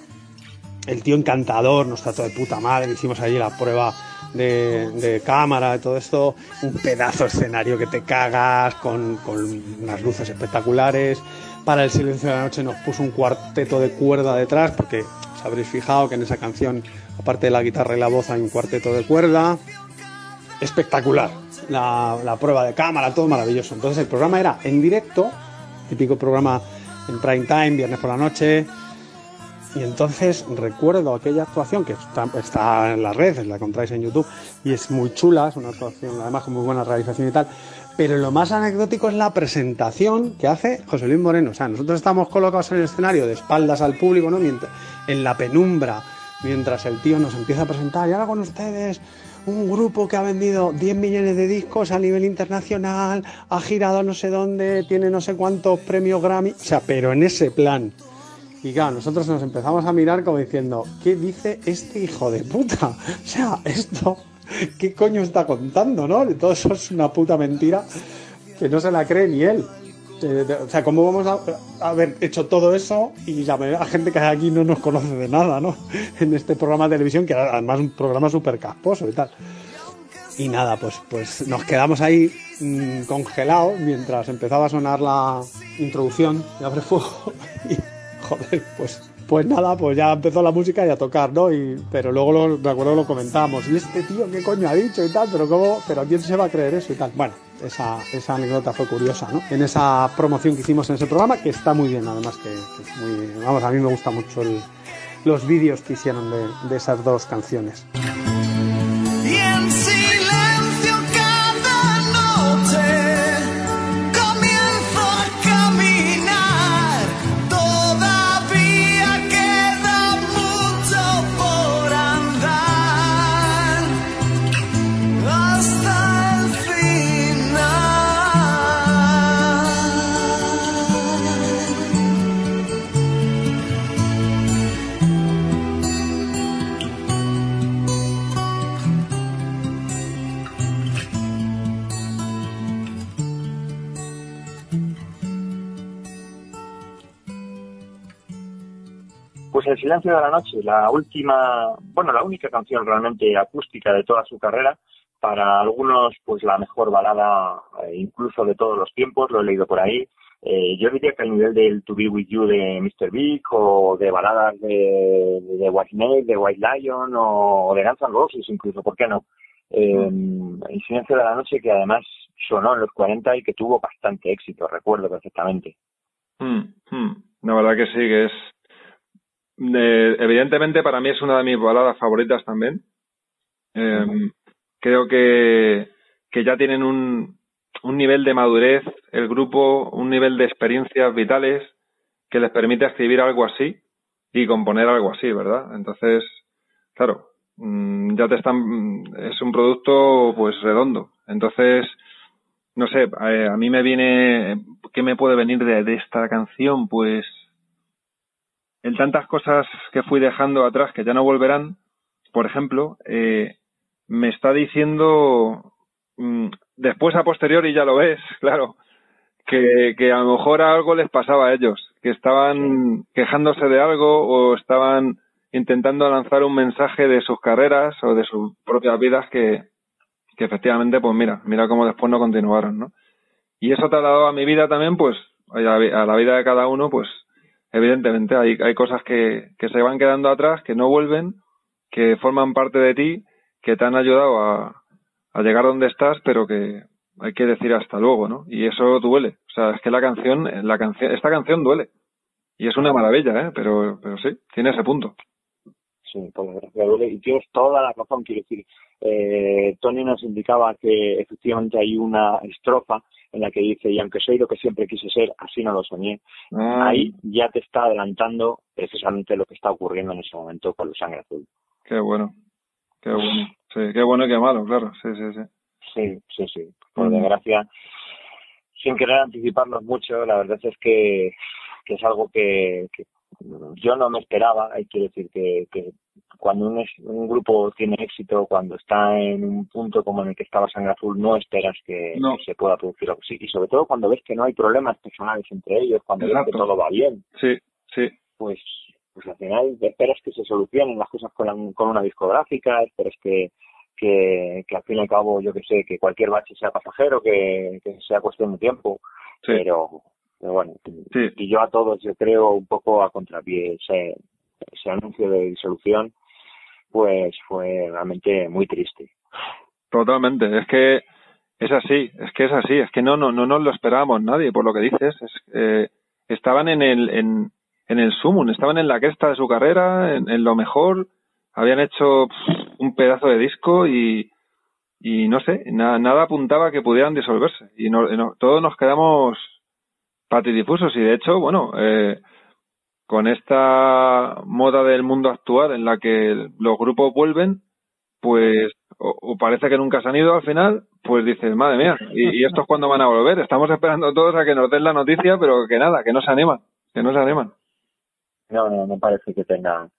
el tío encantador, nos trató de puta madre, hicimos allí la prueba de, de cámara, todo esto, un pedazo escenario que te cagas, con, con unas luces espectaculares. Para el silencio de la noche nos puso un cuarteto de cuerda detrás, porque os habréis fijado que en esa canción, aparte de la guitarra y la voz, hay un cuarteto de cuerda. Espectacular. La, la prueba de cámara, todo maravilloso. Entonces el programa era en directo, típico programa en prime time, viernes por la noche, y entonces recuerdo aquella actuación que está, en las redes, la encontráis en YouTube, y es muy chula, es una actuación además con muy buena realización y tal. Pero lo más anecdótico es la presentación que hace José Luis Moreno. O sea, nosotros estamos colocados en el escenario de espaldas al público, ¿no? Mientras, en la penumbra, mientras el tío nos empieza a presentar. Y ahora con ustedes, un grupo que ha vendido 10 millones de discos a nivel internacional, ha girado no sé dónde, tiene no sé cuántos premios Grammy. O sea, pero en ese plan. Y claro, nosotros nos empezamos a mirar como diciendo, ¿qué dice este hijo de puta? O sea, esto, ¿qué coño está contando, no? Todo eso es una puta mentira que no se la cree ni él. Eh, O sea, ¿cómo vamos a, haber hecho todo eso y la, gente que hay aquí no nos conoce de nada, ¿no? En este programa de televisión, que era además un programa súper casposo y tal. Y nada, pues, pues nos quedamos ahí mm, congelados mientras empezaba a sonar la introducción de Abre Fuego. joder, pues pues nada, pues ya empezó la música y a tocar, ¿no? Y, pero luego lo, acuerdo lo comentábamos, y este tío, ¿qué coño ha dicho y tal? Pero cómo, pero ¿quién se va a creer eso y tal? Bueno, esa, esa anécdota fue curiosa, ¿no? En esa promoción que hicimos en ese programa, que está muy bien, además que, es muy, vamos, a mí me gusta mucho los vídeos que hicieron de esas dos canciones. El silencio de la noche, la última, bueno, la única canción realmente acústica de toda su carrera. Para algunos, pues la mejor balada eh, incluso de todos los tiempos, lo he leído por ahí. Eh, yo diría que al nivel del To Be With You de Mr. Big o de baladas de, de White Snake, de White Lion o, de Guns N' Roses incluso, ¿por qué no? Eh, El silencio de la noche que además sonó en los 40 y que tuvo bastante éxito, recuerdo perfectamente. Mm, mm. La verdad que sí, que es. Eh, evidentemente, para mí es una de mis baladas favoritas también. Eh, Creo que, que ya tienen un, un nivel de madurez, el grupo, un nivel de experiencias vitales que les permite escribir algo así y componer algo así, ¿verdad? Entonces, claro, mm, ya te están. mm, Es un producto, pues, redondo. Entonces, no sé, eh, a mí me viene, ¿qué me puede venir de, de esta canción? Pues, en tantas cosas que fui dejando atrás que ya no volverán, por ejemplo, eh, me está diciendo, mm, después a posteriori ya lo ves, claro, que, que a lo mejor algo les pasaba a ellos, que estaban quejándose de algo o estaban intentando lanzar un mensaje de sus carreras o de sus propias vidas que, que efectivamente, pues mira, mira cómo después no continuaron, ¿no? Y eso trasladado a mi vida también, pues, a la, vi- a la vida de cada uno, pues, evidentemente hay, hay cosas que, que se van quedando atrás, que no vuelven, que forman parte de ti, que te han ayudado a, a llegar donde estás, pero que hay que decir hasta luego, ¿no? Y eso duele. O sea, es que la canción, la canción, esta canción duele. Y es una maravilla, ¿eh? Pero, pero sí, tiene ese punto. Sí, por desgracia duele. Y tienes toda la razón, quiero decir. Eh, Tony nos indicaba que efectivamente hay una estrofa en la que dice, y aunque soy lo que siempre quise ser, así no lo soñé. Ah, Ahí ya te está adelantando precisamente lo que está ocurriendo en ese momento con los sangre azul. Qué bueno. Qué bueno. Sí, qué bueno y qué malo, claro. Sí, sí, sí. Sí, sí, sí. Por Mm. desgracia, sin querer anticiparnos mucho, la verdad es que, que es algo que, que yo no me esperaba. Hay que decir que, que cuando un, un grupo tiene éxito, cuando está en un punto como en el que estaba Sangre Azul, no esperas que, No. que se pueda producir algo así. Y sobre todo cuando ves que no hay problemas personales entre ellos, cuando ves que todo va bien, Sí, sí. pues, pues al final esperas que se solucionen las cosas con, la- con una discográfica, esperas que, que, que al fin y al cabo, yo que sé, que cualquier bache sea pasajero, que, que sea cuestión de tiempo, Sí. pero, pero bueno, Sí. y yo a todos, yo creo, un poco a contrapié ese anuncio de disolución, pues fue realmente muy triste. Totalmente. Es que es así, es que es así, es que no, no, no nos lo esperábamos nadie, por lo que dices. Es, eh, estaban en el, en, en el sumum, estaban en la cresta de su carrera, en, lo mejor, habían hecho un pedazo de disco y, y no sé, na- nada apuntaba que pudieran disolverse. Y no, no- todos nos quedamos patidifusos y de hecho, bueno, eh, con esta moda del mundo actual en la que los grupos vuelven, pues o, parece que nunca se han ido al final, pues dices, madre mía, ¿y, y estos cuándo van a volver? Estamos esperando todos a que nos den la noticia, pero que nada, que no se animan, que no se animan. No, no, no parece que tenga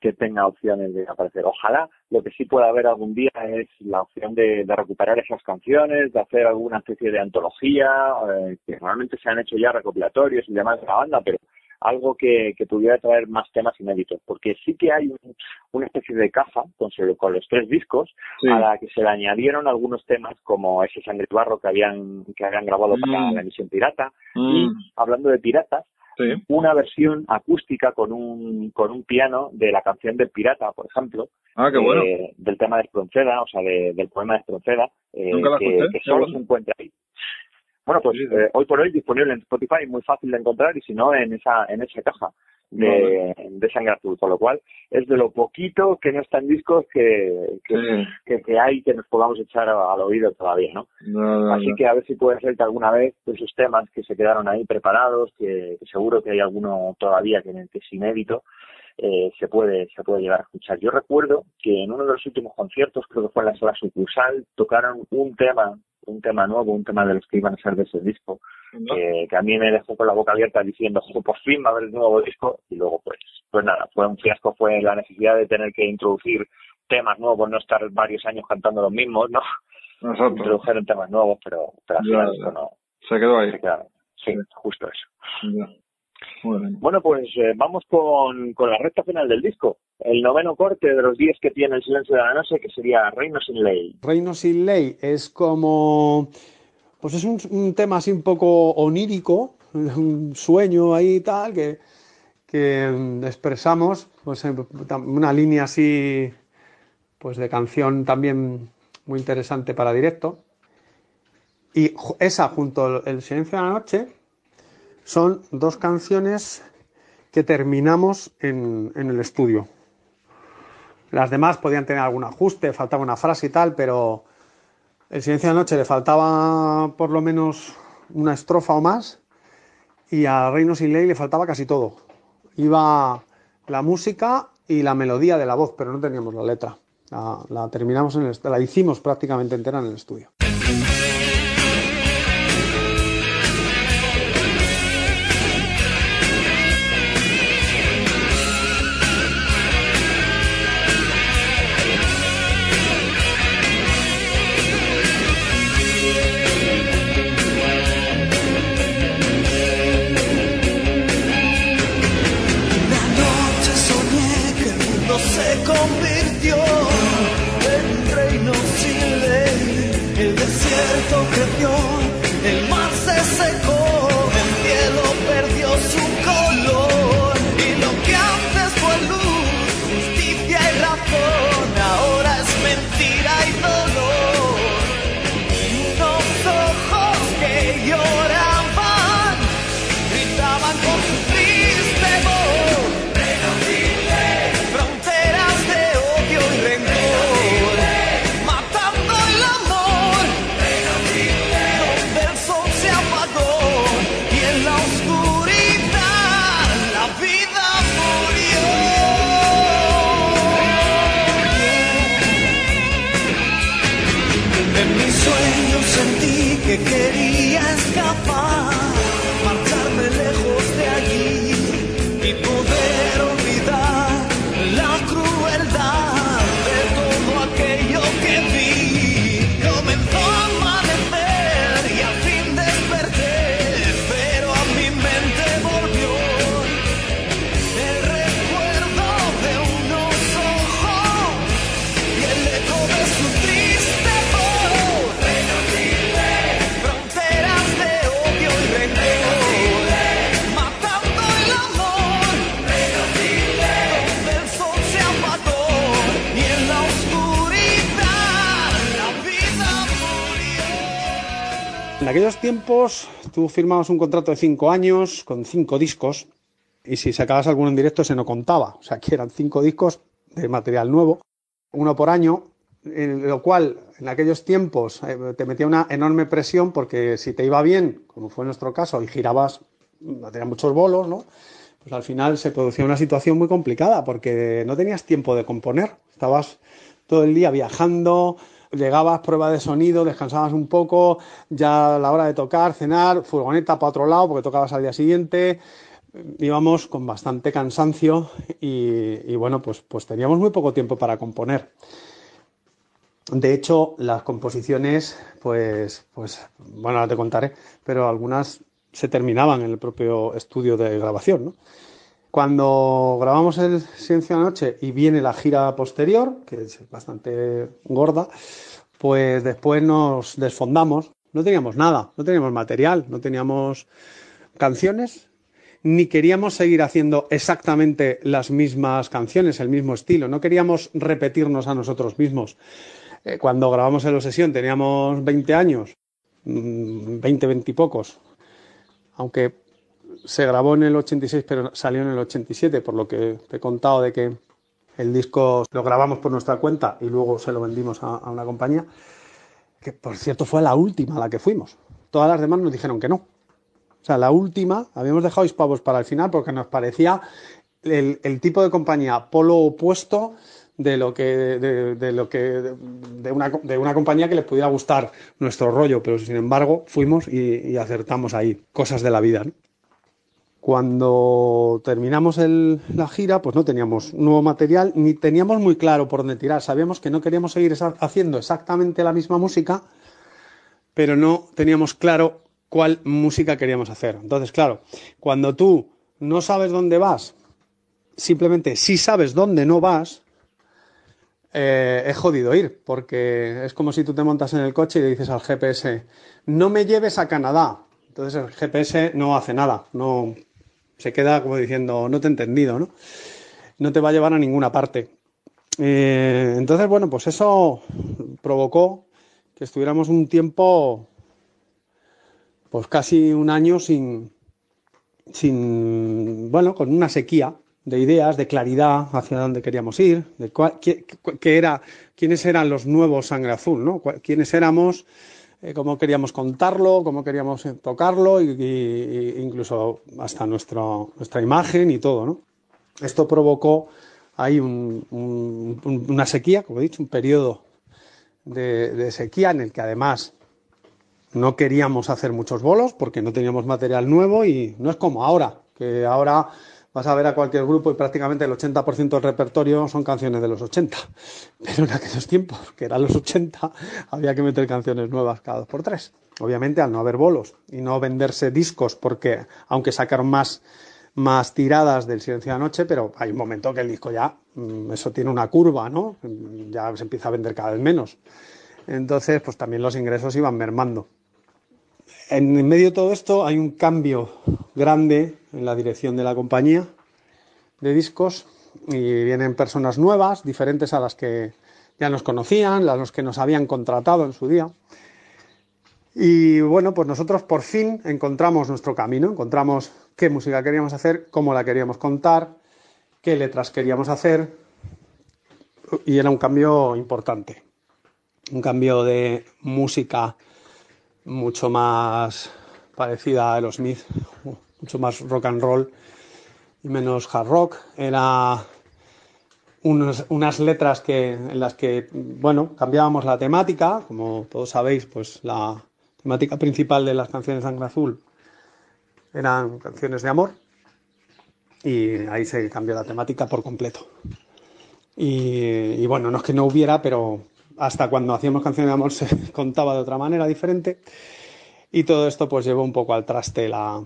que tenga opciones de aparecer. Ojalá lo que sí pueda haber algún día es la opción de, recuperar esas canciones, de hacer alguna especie de antología, eh, que realmente se han hecho ya recopilatorios y demás de la banda, pero algo que, que pudiera traer más temas inéditos, porque sí que hay un- una especie de caja con, con los tres discos Sí. a la que se le añadieron algunos temas como ese sangre y barro que habían que habían grabado para Mm. la emisión pirata Mm, y hablando de piratas, una versión acústica con un, con un piano de la canción del pirata, por ejemplo. Ah, qué bueno. eh, del tema de Espronceda, o sea, de- del poema de Espronceda, eh, que, que solo se encuentra ahí. Bueno, pues eh, hoy por hoy disponible en Spotify, muy fácil de encontrar y si no, en esa, en esa caja de, de Sangre Azul, con lo cual es de lo poquito que no está en discos que, que, Sí. que, que hay que nos podamos echar al oído todavía, ¿no? No, no, Así no. que a ver si puede ser que alguna vez de esos temas que se quedaron ahí preparados, que, que seguro que hay alguno todavía que, que es inédito, eh, se puede se puede llegar a escuchar. Yo recuerdo que en uno de los últimos conciertos, creo que fue en la sala sucursal, tocaron un tema, un tema nuevo, un tema de los que iban a ser de ese disco, No. que, que a mí me dejó con la boca abierta diciendo, "Jo, por fin va a haber el nuevo disco, y luego pues, pues nada, fue un fiasco, fue la necesidad de tener que introducir temas nuevos, no estar varios años cantando los mismos, ¿no? Exacto. introdujeron temas nuevos, pero, pero al Ya, final ya. esto no Se quedó ahí. se quedaron. Sí, justo eso. Ya. Bueno, pues eh, vamos con, con la recta final del disco. El noveno corte de los 10 que tiene el silencio de la noche, que sería Reino sin ley. Reino sin ley es como. Pues es un, un tema así un poco onírico, un sueño ahí y tal, que, que expresamos, pues una línea así, pues de canción también muy interesante para directo. Y esa junto al El silencio de la noche son dos canciones que terminamos en, el estudio. Las demás podían tener algún ajuste, faltaba una frase y tal, pero el silencio de la noche le faltaba por lo menos una estrofa o más y a Reino sin ley le faltaba casi todo. Iba la música y la melodía de la voz, pero no teníamos la letra. La, la terminamos en el, la hicimos prácticamente entera en el estudio. Aquellos tiempos tú firmabas un contrato de cinco años con cinco discos y si sacabas alguno en directo se no contaba. O sea que eran cinco discos de material nuevo, uno por año, en lo cual en aquellos tiempos eh, te metía una enorme presión porque si te iba bien, como fue nuestro caso, y girabas, tenías muchos bolos, ¿no? Pues al final se producía una situación muy complicada porque no tenías tiempo de componer. Estabas todo el día viajando, llegabas, prueba de sonido, descansabas un poco, ya a la hora de tocar, cenar, furgoneta para otro lado porque tocabas al día siguiente. Íbamos con bastante cansancio y, bueno, pues, pues teníamos muy poco tiempo para componer. De hecho, las composiciones, pues, pues, bueno, ahora te contaré, pero algunas se terminaban en el propio estudio de grabación, ¿no? Cuando grabamos el la Noche y viene la gira posterior, que es bastante gorda, pues después nos desfondamos. No teníamos nada, no teníamos material, no teníamos canciones ni queríamos seguir haciendo exactamente las mismas canciones, el mismo estilo, no queríamos repetirnos a nosotros mismos. Eh, cuando grabamos el Obsesión teníamos 20 años, 20, mm, 20 y pocos, aunque se grabó en el 86 pero salió en el 87, por lo que te he contado de que el disco lo grabamos por nuestra cuenta y luego se lo vendimos a, una compañía, que por cierto fue la última a la que fuimos. Todas las demás nos dijeron que no. O sea, la última, habíamos dejado Hispavos para el final porque nos parecía el, tipo de compañía polo opuesto de lo que de, de lo que de una, de una, compañía que les pudiera gustar nuestro rollo, pero sin embargo fuimos y, y acertamos ahí cosas de la vida. ¿no? Cuando terminamos la gira, pues no teníamos nuevo material ni teníamos muy claro por dónde tirar. Sabíamos que no queríamos seguir haciendo exactamente la misma música, pero no teníamos claro cuál música queríamos hacer. Entonces, claro, cuando tú no sabes dónde vas, simplemente si sabes dónde no vas, eh, es jodido ir, porque es como si tú te montas en el coche y le dices al GPS, no me lleves a Canadá. Entonces el GPS no hace nada, no se queda como diciendo, no te he entendido, ¿no? No te va a llevar a ninguna parte. Eh, entonces, bueno, pues eso provocó que estuviéramos un tiempo, pues casi un año sin, sin, bueno, con una sequía de ideas, de claridad hacia dónde queríamos ir, de cuál, qué, qué, era, quiénes eran los nuevos Sangre Azul, ¿no? Quiénes éramos, eh, cómo queríamos contarlo, cómo queríamos eh, tocarlo, y, incluso hasta nuestro, nuestra imagen y todo, ¿no? Esto provocó ahí un, un, una sequía, como he dicho, un periodo de sequía en el que además no queríamos hacer muchos bolos porque no teníamos material nuevo y no es como ahora, que ahora vas a ver a cualquier grupo y prácticamente el 80% del repertorio son canciones de los 80. Pero en aquellos tiempos, que eran los 80, había que meter canciones nuevas cada dos por tres. Obviamente, al no haber bolos y no venderse discos, porque aunque sacaron más, más tiradas del Silencio de la Noche, pero hay un momento que el disco ya, mm, eso tiene una curva, ¿no? Ya se empieza a vender cada vez menos. Entonces, pues también los ingresos iban mermando. En medio de todo esto hay un cambio grande en la dirección de la compañía de discos y vienen personas nuevas, diferentes a las que ya nos conocían, a los que nos habían contratado en su día. Y bueno, pues nosotros por fin encontramos nuestro camino, encontramos qué música queríamos hacer, cómo la queríamos contar, qué letras queríamos hacer y era un cambio importante, un cambio de música mucho más parecida a Aerosmith, mucho más rock and roll y menos hard rock. Era unas letras que, en las que, bueno, cambiábamos la temática, como todos sabéis, pues la temática principal de las canciones de Sangre Azul eran canciones de amor y ahí se cambió la temática por completo. Y bueno, no es que no hubiera, pero hasta cuando hacíamos canciones de amor se contaba de otra manera diferente. Y todo esto pues llevó un poco al traste la,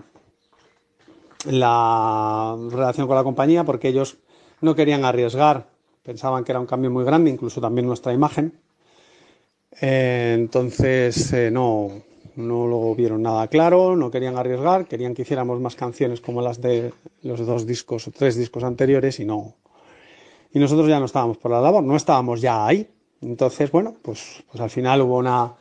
la relación con la compañía porque ellos no querían arriesgar, pensaban que era un cambio muy grande, incluso también nuestra imagen. Eh, entonces eh, no, no lo vieron nada claro, no querían arriesgar, querían que hiciéramos más canciones como las de los dos discos o tres discos anteriores y no. Y nosotros ya no estábamos por la labor, no estábamos ya ahí. Entonces, bueno, pues, pues al final hubo una,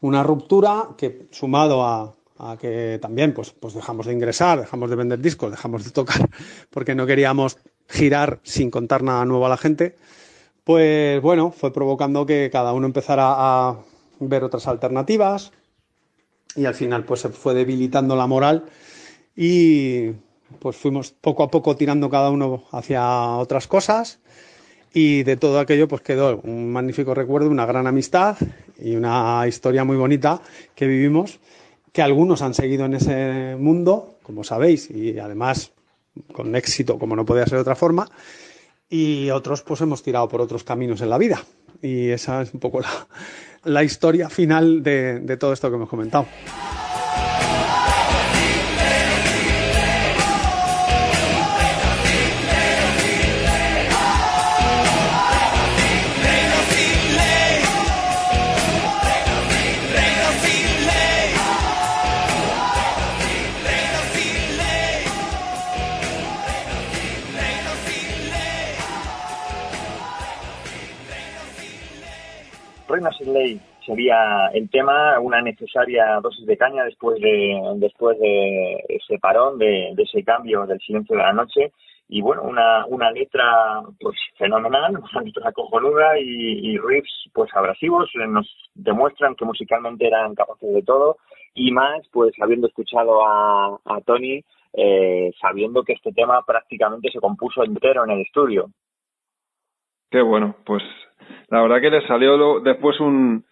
una ruptura que sumado a, a que también pues, pues dejamos de ingresar, dejamos de vender discos, dejamos de tocar porque no queríamos girar sin contar nada nuevo a la gente, pues bueno, fue provocando que cada uno empezara a ver otras alternativas y al final pues se fue debilitando la moral y pues fuimos poco a poco tirando cada uno hacia otras cosas y de todo aquello pues quedó un magnífico recuerdo, una gran amistad y una historia muy bonita que vivimos, que algunos han seguido en ese mundo, como sabéis, y además con éxito, como no podía ser de otra forma, y otros pues hemos tirado por otros caminos en la vida. Y esa es un poco la, la historia final de, de todo esto que hemos comentado. Reina sin ley. Sería el tema, una necesaria dosis de caña después de, después de ese parón, de, de ese cambio del silencio de la noche. Y bueno, una, una letra pues fenomenal, una letra cojonuda y, y riffs pues abrasivos, nos demuestran que musicalmente eran capaces de todo. Y más pues habiendo escuchado a, a Tony, eh, sabiendo que este tema prácticamente se compuso entero en el estudio. Qué bueno, pues la verdad que le salió lo- después un...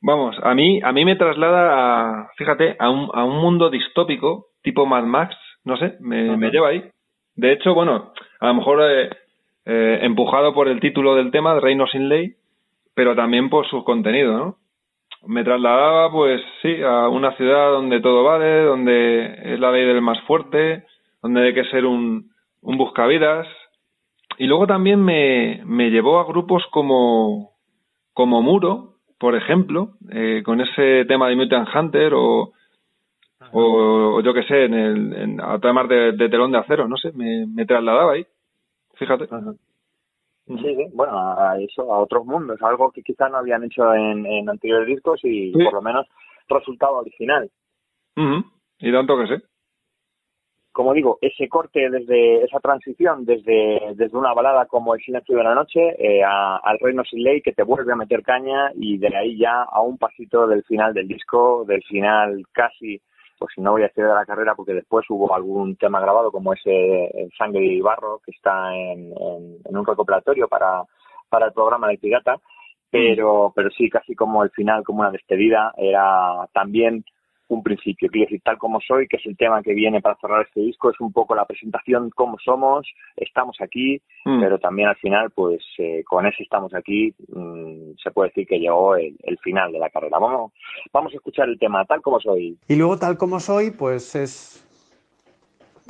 Vamos, a mí, a mí me traslada, a, fíjate, a un, a un mundo distópico, tipo Mad Max, no sé, me, me lleva ahí. De hecho, bueno, a lo mejor eh, eh, empujado por el título del tema, Reino sin ley, pero también por su contenido, ¿no? Me trasladaba, pues sí, a una ciudad donde todo vale, donde es la ley del más fuerte, donde hay que ser un, un buscavidas. Y luego también me, me llevó a grupos como, como Muro, por ejemplo, eh, con ese tema de Mutant Hunter o, o, o yo que sé, en el, en, a temas de, de telón de acero, no sé, me, me trasladaba ahí. Fíjate. Sí, sí, bueno, a eso, a otros mundos, algo que quizás no habían hecho en, en anteriores discos y Sí. por lo menos resultado original. Ujú. Y tanto que sé. Como digo, ese corte desde esa transición desde, desde una balada como El silencio de la noche eh, a- al Reino sin ley que te vuelve a meter caña y de ahí ya a un pasito del final del disco, del final casi, pues no voy a decir de la carrera porque después hubo algún tema grabado como ese eh, Sangre y Barro que está en, en- en un recopilatorio para, para el programa de Pirata, pero, pero sí, casi como el final, como una despedida, era también un principio. Quiero decir, tal como soy, que es el tema que viene para cerrar este disco, es un poco la presentación cómo somos, estamos aquí, Mm. pero también al final, pues eh, con ese estamos aquí, mm, se puede decir que llegó el, el final de la carrera. Vamos, vamos a escuchar el tema tal como soy. Y luego, tal como soy, pues es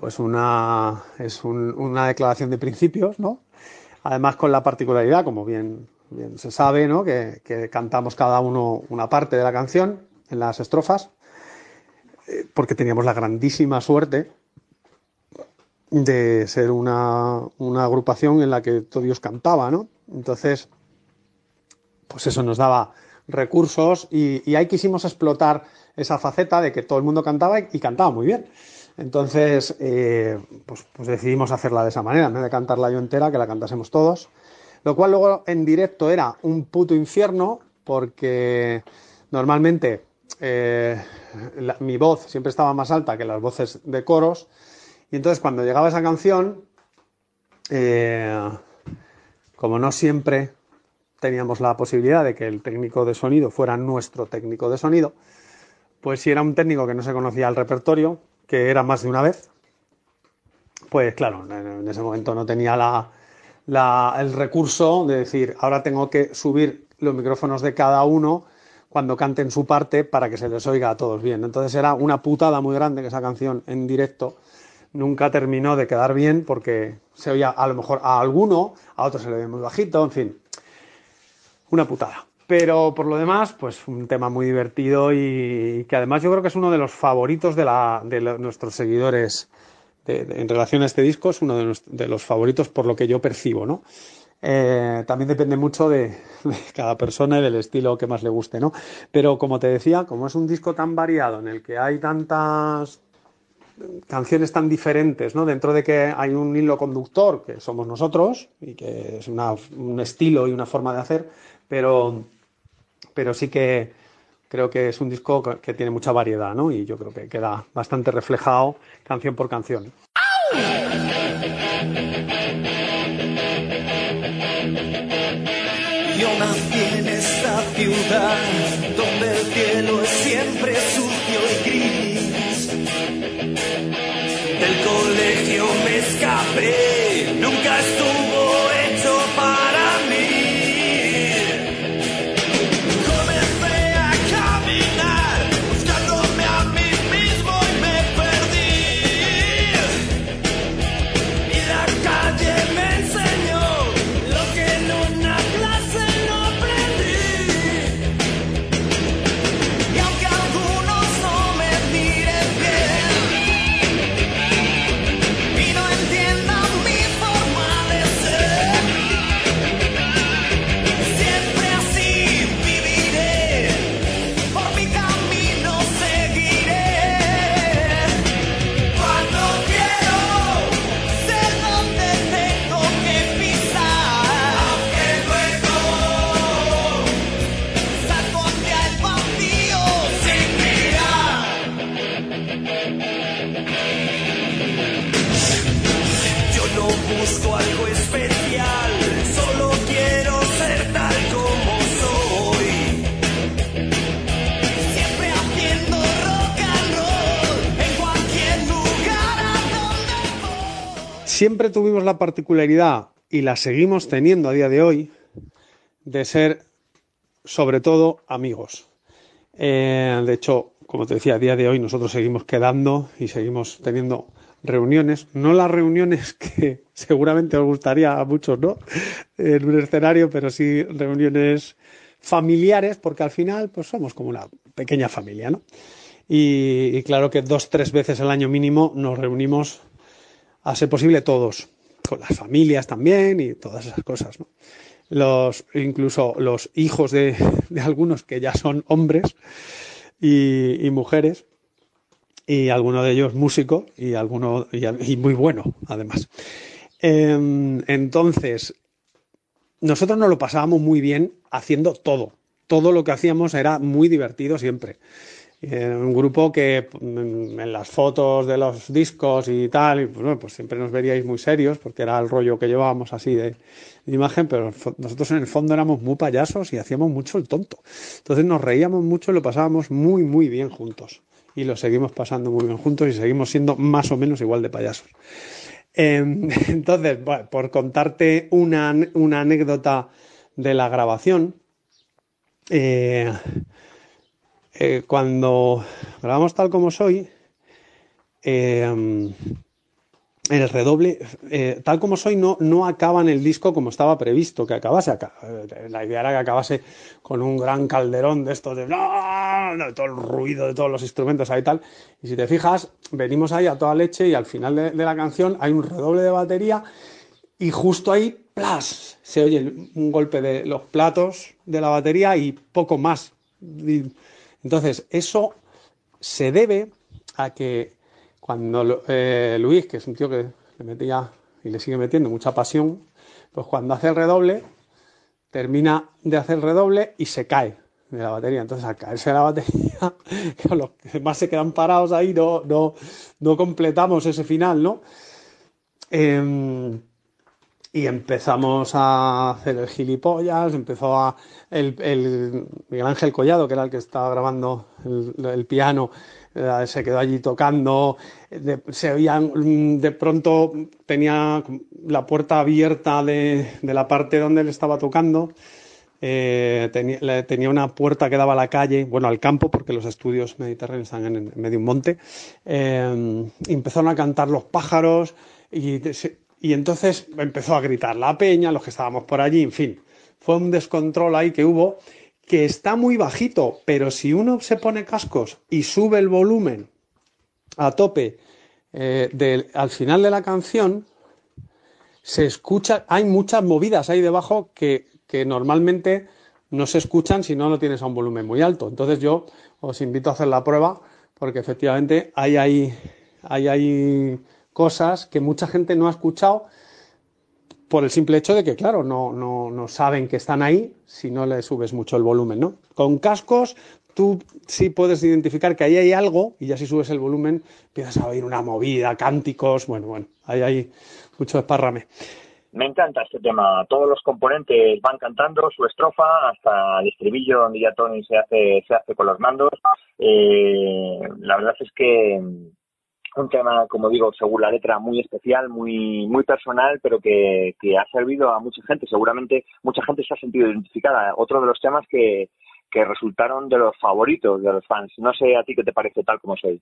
pues una, es un- una declaración de principios, ¿no? Además con la particularidad, como bien, bien se sabe, ¿no? Que, que cantamos cada uno una parte de la canción en las estrofas, porque teníamos la grandísima suerte de ser una, una agrupación en la que todo Dios cantaba, ¿no? Entonces, pues eso nos daba recursos y, ahí quisimos explotar esa faceta de que todo el mundo cantaba y, y cantaba muy bien. Entonces, eh, pues, pues decidimos hacerla de esa manera, en vez de cantarla yo entera, que la cantásemos todos. Lo cual luego en directo era un puto infierno, porque normalmente eh, mi voz siempre estaba más alta que las voces de coros, y entonces cuando llegaba esa canción, eh, como no siempre teníamos la posibilidad de que el técnico de sonido fuera nuestro técnico de sonido, pues si era un técnico que no se conocía el repertorio, que era más de una vez, pues claro, en ese momento no tenía la- el recurso de decir, ahora tengo que subir los micrófonos de cada uno cuando canten su parte para que se les oiga a todos bien. Entonces era una putada muy grande que esa canción en directo nunca terminó de quedar bien porque se oía a lo mejor a alguno, a otro se le oía muy bajito, en fin, una putada. Pero por lo demás, pues un tema muy divertido y que además yo creo que es uno de los favoritos de, la, de nuestros seguidores en relación a este disco, es uno de los favoritos por lo que yo percibo, ¿no? Eh, también depende mucho de, cada persona y del estilo que más le guste, ¿no? Pero como te decía, como es un disco tan variado en el que hay tantas canciones tan diferentes, ¿no? Dentro de que hay un hilo conductor que somos nosotros y que es un estilo y una forma de hacer, pero, pero sí que creo que es un disco que- tiene mucha variedad, ¿no? Y yo creo que queda bastante reflejado canción por canción. Yo ciudad donde el cielo es siempre sucio y gris. Del colegio me escapé, nunca estuvo siempre tuvimos la particularidad, y la seguimos teniendo a día de hoy, de ser sobre todo amigos. Eh, de hecho, como te decía, a día de hoy nosotros seguimos quedando y seguimos teniendo reuniones, no las reuniones que seguramente os gustaría a muchos, ¿no? En un escenario, pero sí reuniones familiares, porque al final, pues somos como una pequeña familia, ¿no? Y, y claro que dos, tres veces al año mínimo nos reunimos a ser posible todos, con las familias también y todas esas cosas. Los, incluso los hijos de, de algunos que ya son hombres y, y mujeres, y alguno de ellos músico y alguno y, muy bueno además. Eh, entonces nosotros nos lo pasábamos muy bien haciendo todo. Todo lo que hacíamos era muy divertido siempre eh, un grupo que mm, en las fotos de los discos y tal pues, siempre nos veríais muy serios porque era el rollo que llevábamos así de, imagen pero nosotros en el fondo éramos muy payasos y hacíamos mucho el tonto entonces nos reíamos mucho y lo pasábamos muy muy bien juntos y lo seguimos pasando muy bien juntos y seguimos siendo más o menos igual de payasos. Eh, entonces, por contarte una, una, anécdota de la grabación, eh, eh, cuando grabamos tal como soy, el redoble, eh, tal como soy, no, acaba en el disco como estaba previsto que acabase. La idea era que acabase con un gran calderón de estos de, todo el ruido de todos los instrumentos ahí tal. Y si te fijas, venimos ahí a toda leche y al final de, la canción hay un redoble de batería y justo ahí, ¡plas! Se oye un golpe de los platos de la batería y poco más. Entonces, eso se debe a que cuando eh, Luis, que es un tío que le metía y le sigue metiendo mucha pasión, pues cuando hace el redoble, termina de hacer el redoble y se cae de la batería. Entonces, al caerse la batería, los demás se quedan parados ahí, no, no, no completamos ese final, ¿no? Eh, y empezamos a hacer el gilipollas, empezó a el, el Miguel Ángel Collado, que era el que estaba grabando el, piano, eh, se quedó allí tocando, de, se oían, de pronto tenía la puerta abierta de, de la parte donde él estaba tocando, eh, tenía, tenía, una puerta que daba a la calle, bueno, al campo, porque los estudios mediterráneos están en, en medio de un monte, eh, empezaron a cantar los pájaros y se, y entonces empezó a gritar la peña, los que estábamos por allí, en fin, fue un descontrol ahí que hubo, que está muy bajito, pero si uno se pone cascos y sube el volumen a tope eh, al final de la canción, se escucha, hay muchas movidas ahí debajo que, que normalmente no se escuchan si no lo tienes a un volumen muy alto. Entonces yo os invito a hacer la prueba porque efectivamente hay ahí, hay ahí cosas que mucha gente no ha escuchado por el simple hecho de que, claro, no, no, no saben que están ahí si no le subes mucho el volumen, ¿no? Con cascos tú sí puedes identificar que ahí hay algo y ya si subes el volumen empiezas a oír una movida, cánticos, bueno, bueno, ahí hay mucho esparrame. Me encanta este tema. Todos los componentes van cantando su estrofa hasta el estribillo donde ya Tony se hace, se hace con los mandos. Eh, la verdad es que un tema, como digo, según la letra, muy especial, muy, muy personal, pero que, que ha servido a mucha gente. Seguramente mucha gente se ha sentido identificada. Otro de los temas que, que resultaron de los favoritos de los fans. No sé a ti qué te parece tal como soy.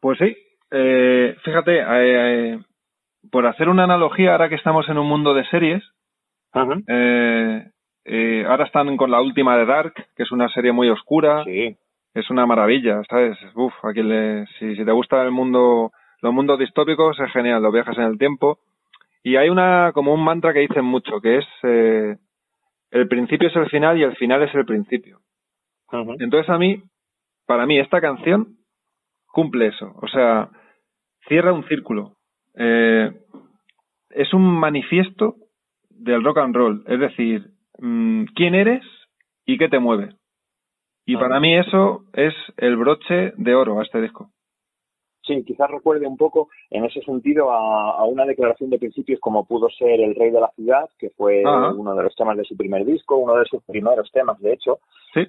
Pues sí, eh, fíjate, eh, eh, por hacer una analogía, ahora que estamos en un mundo de series, uh -huh. ahora están con la última de Dark, que es una serie muy oscura. Sí es una maravilla, ¿sabes? Uf, a quien le, si, si te gusta el mundo, los mundos distópicos es genial, los viajes en el tiempo. Y hay una, como un mantra que dicen mucho, que es, eh, el principio es el final y el final es el principio. Uh -huh. Entonces a mí, para mí, esta canción cumple eso. O sea, cierra un círculo. Eh, es un manifiesto del rock and roll. Es decir, mmm, quién eres y qué te mueve. Y para mí eso es el broche de oro a este disco. Sí, quizás recuerde un poco en ese sentido a, a, una declaración de principios como pudo ser El Rey de la Ciudad, que fue Ajá. uno de los temas de su primer disco, uno de sus primeros temas, de hecho,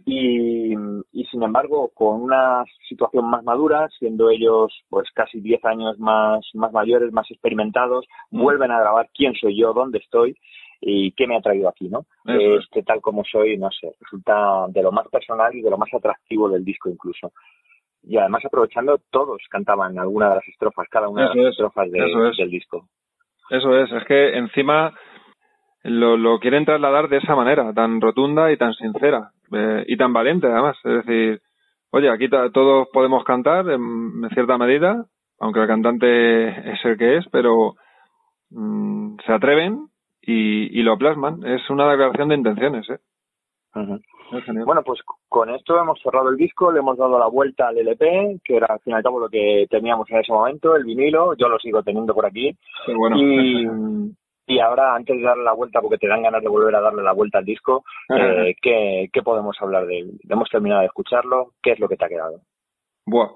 Y, y, sin embargo, con una situación más madura, siendo ellos pues casi 10 años más, más mayores, más experimentados, Mm. vuelven a grabar quién soy yo, dónde estoy y qué me ha traído aquí, ¿no? Eso es. Este tal como soy, no sé, resulta de lo más personal y de lo más atractivo del disco incluso. Y además aprovechando, todos cantaban alguna de las estrofas, cada una de Eso las es, estrofas de- eso es. del disco. Eso es, es que encima lo, lo quieren trasladar de esa manera, tan rotunda y tan sincera, eh, y tan valiente además. Es decir, oye, aquí todos podemos cantar en, en cierta medida, aunque el cantante es el que es, pero mm, se atreven y, y lo plasman. Es una declaración de intenciones, ¿eh? Bueno, pues con esto hemos cerrado el disco, le hemos dado la vuelta al LP, que era al fin y al cabo lo que teníamos en ese momento, el vinilo, yo lo sigo teniendo por aquí. Pero bueno, Y, y ahora, antes de darle la vuelta, porque te dan ganas de volver a darle la vuelta al disco, eh, ¿qué, ¿qué podemos hablar de él? Hemos terminado de escucharlo, ¿qué es lo que te ha quedado? Buah.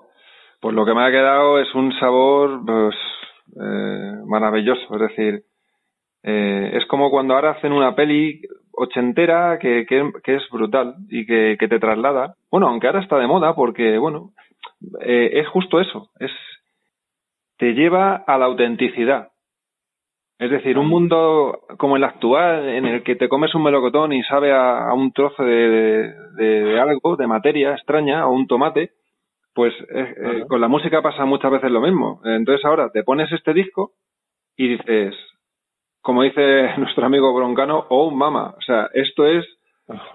Pues lo que me ha quedado es un sabor pues, eh, maravilloso. Es decir, eh, es como cuando ahora hacen una peli ochentera que, que, que es brutal y que, que te traslada. Bueno, aunque ahora está de moda porque, bueno, eh, es justo eso. Es te lleva a la autenticidad. Es decir, un mundo como el actual, en el que te comes un melocotón y sabe a, a un trozo de, de, de algo, de materia extraña, o un tomate, pues eh, eh, con la música pasa muchas veces lo mismo. Entonces ahora te pones este disco y dices, como dice nuestro amigo Broncano, oh mama, o sea, esto es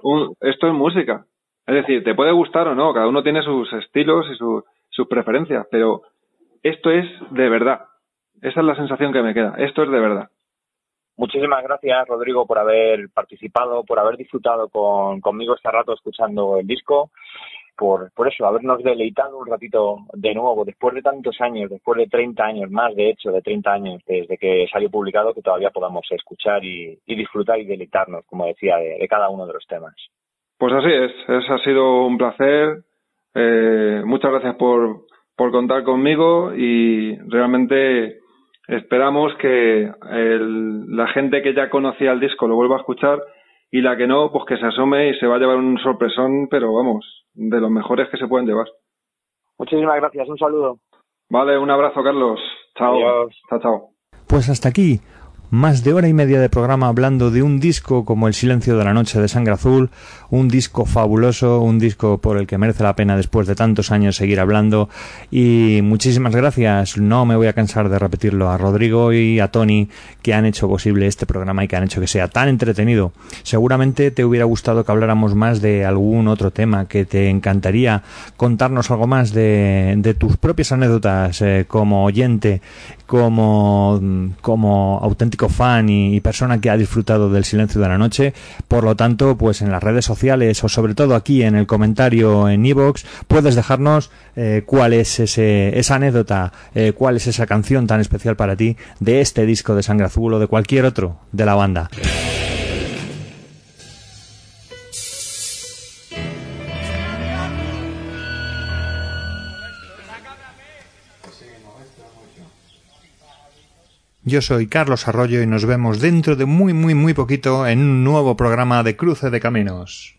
un, esto es música. Es decir, te puede gustar o no, cada uno tiene sus estilos y su- sus preferencias, pero esto es de verdad. Esa es la sensación que me queda. Esto es de verdad. Muchísimas gracias, Rodrigo, por haber participado, por haber disfrutado con, conmigo este rato escuchando el disco, por, por eso, habernos deleitado un ratito de nuevo, después de tantos años, después de 30 años, más de hecho de 30 años desde que salió publicado, que todavía podamos escuchar y, disfrutar y deleitarnos, como decía, de, de cada uno de los temas. Pues así es, es ha sido un placer. Eh, muchas gracias por, por contar conmigo y realmente esperamos que el- la gente que ya conocía el disco lo vuelva a escuchar y la que no, pues que se asome y se va a llevar un sorpresón, pero vamos, de los mejores que se pueden llevar. Muchísimas gracias, un saludo. Vale, un abrazo, Carlos. Chao. Adiós. Chao, chao. Pues hasta aquí, más de hora y media de programa hablando de un disco como El silencio de la noche de Sangre Azul, un disco fabuloso, un disco por el que merece la pena después de tantos años seguir hablando y muchísimas gracias, no me voy a cansar de repetirlo a Rodrigo y a Tony que han hecho posible este programa y que han hecho que sea tan entretenido. Seguramente te hubiera gustado que habláramos más de algún otro tema, que te encantaría contarnos algo más de, tus propias anécdotas eh, como oyente, como, como auténtico fan y, persona que ha disfrutado del silencio de la noche. Por lo tanto, pues en las redes sociales o sobre todo aquí en el comentario en iVoox puedes dejarnos eh, cuál es ese, esa anécdota, eh, cuál es esa canción tan especial para ti de este disco de Sangre Azul o de cualquier otro de la banda. Yo soy Carlos Arroyo y nos vemos dentro de muy muy muy poquito en un nuevo programa de Cruce de Caminos.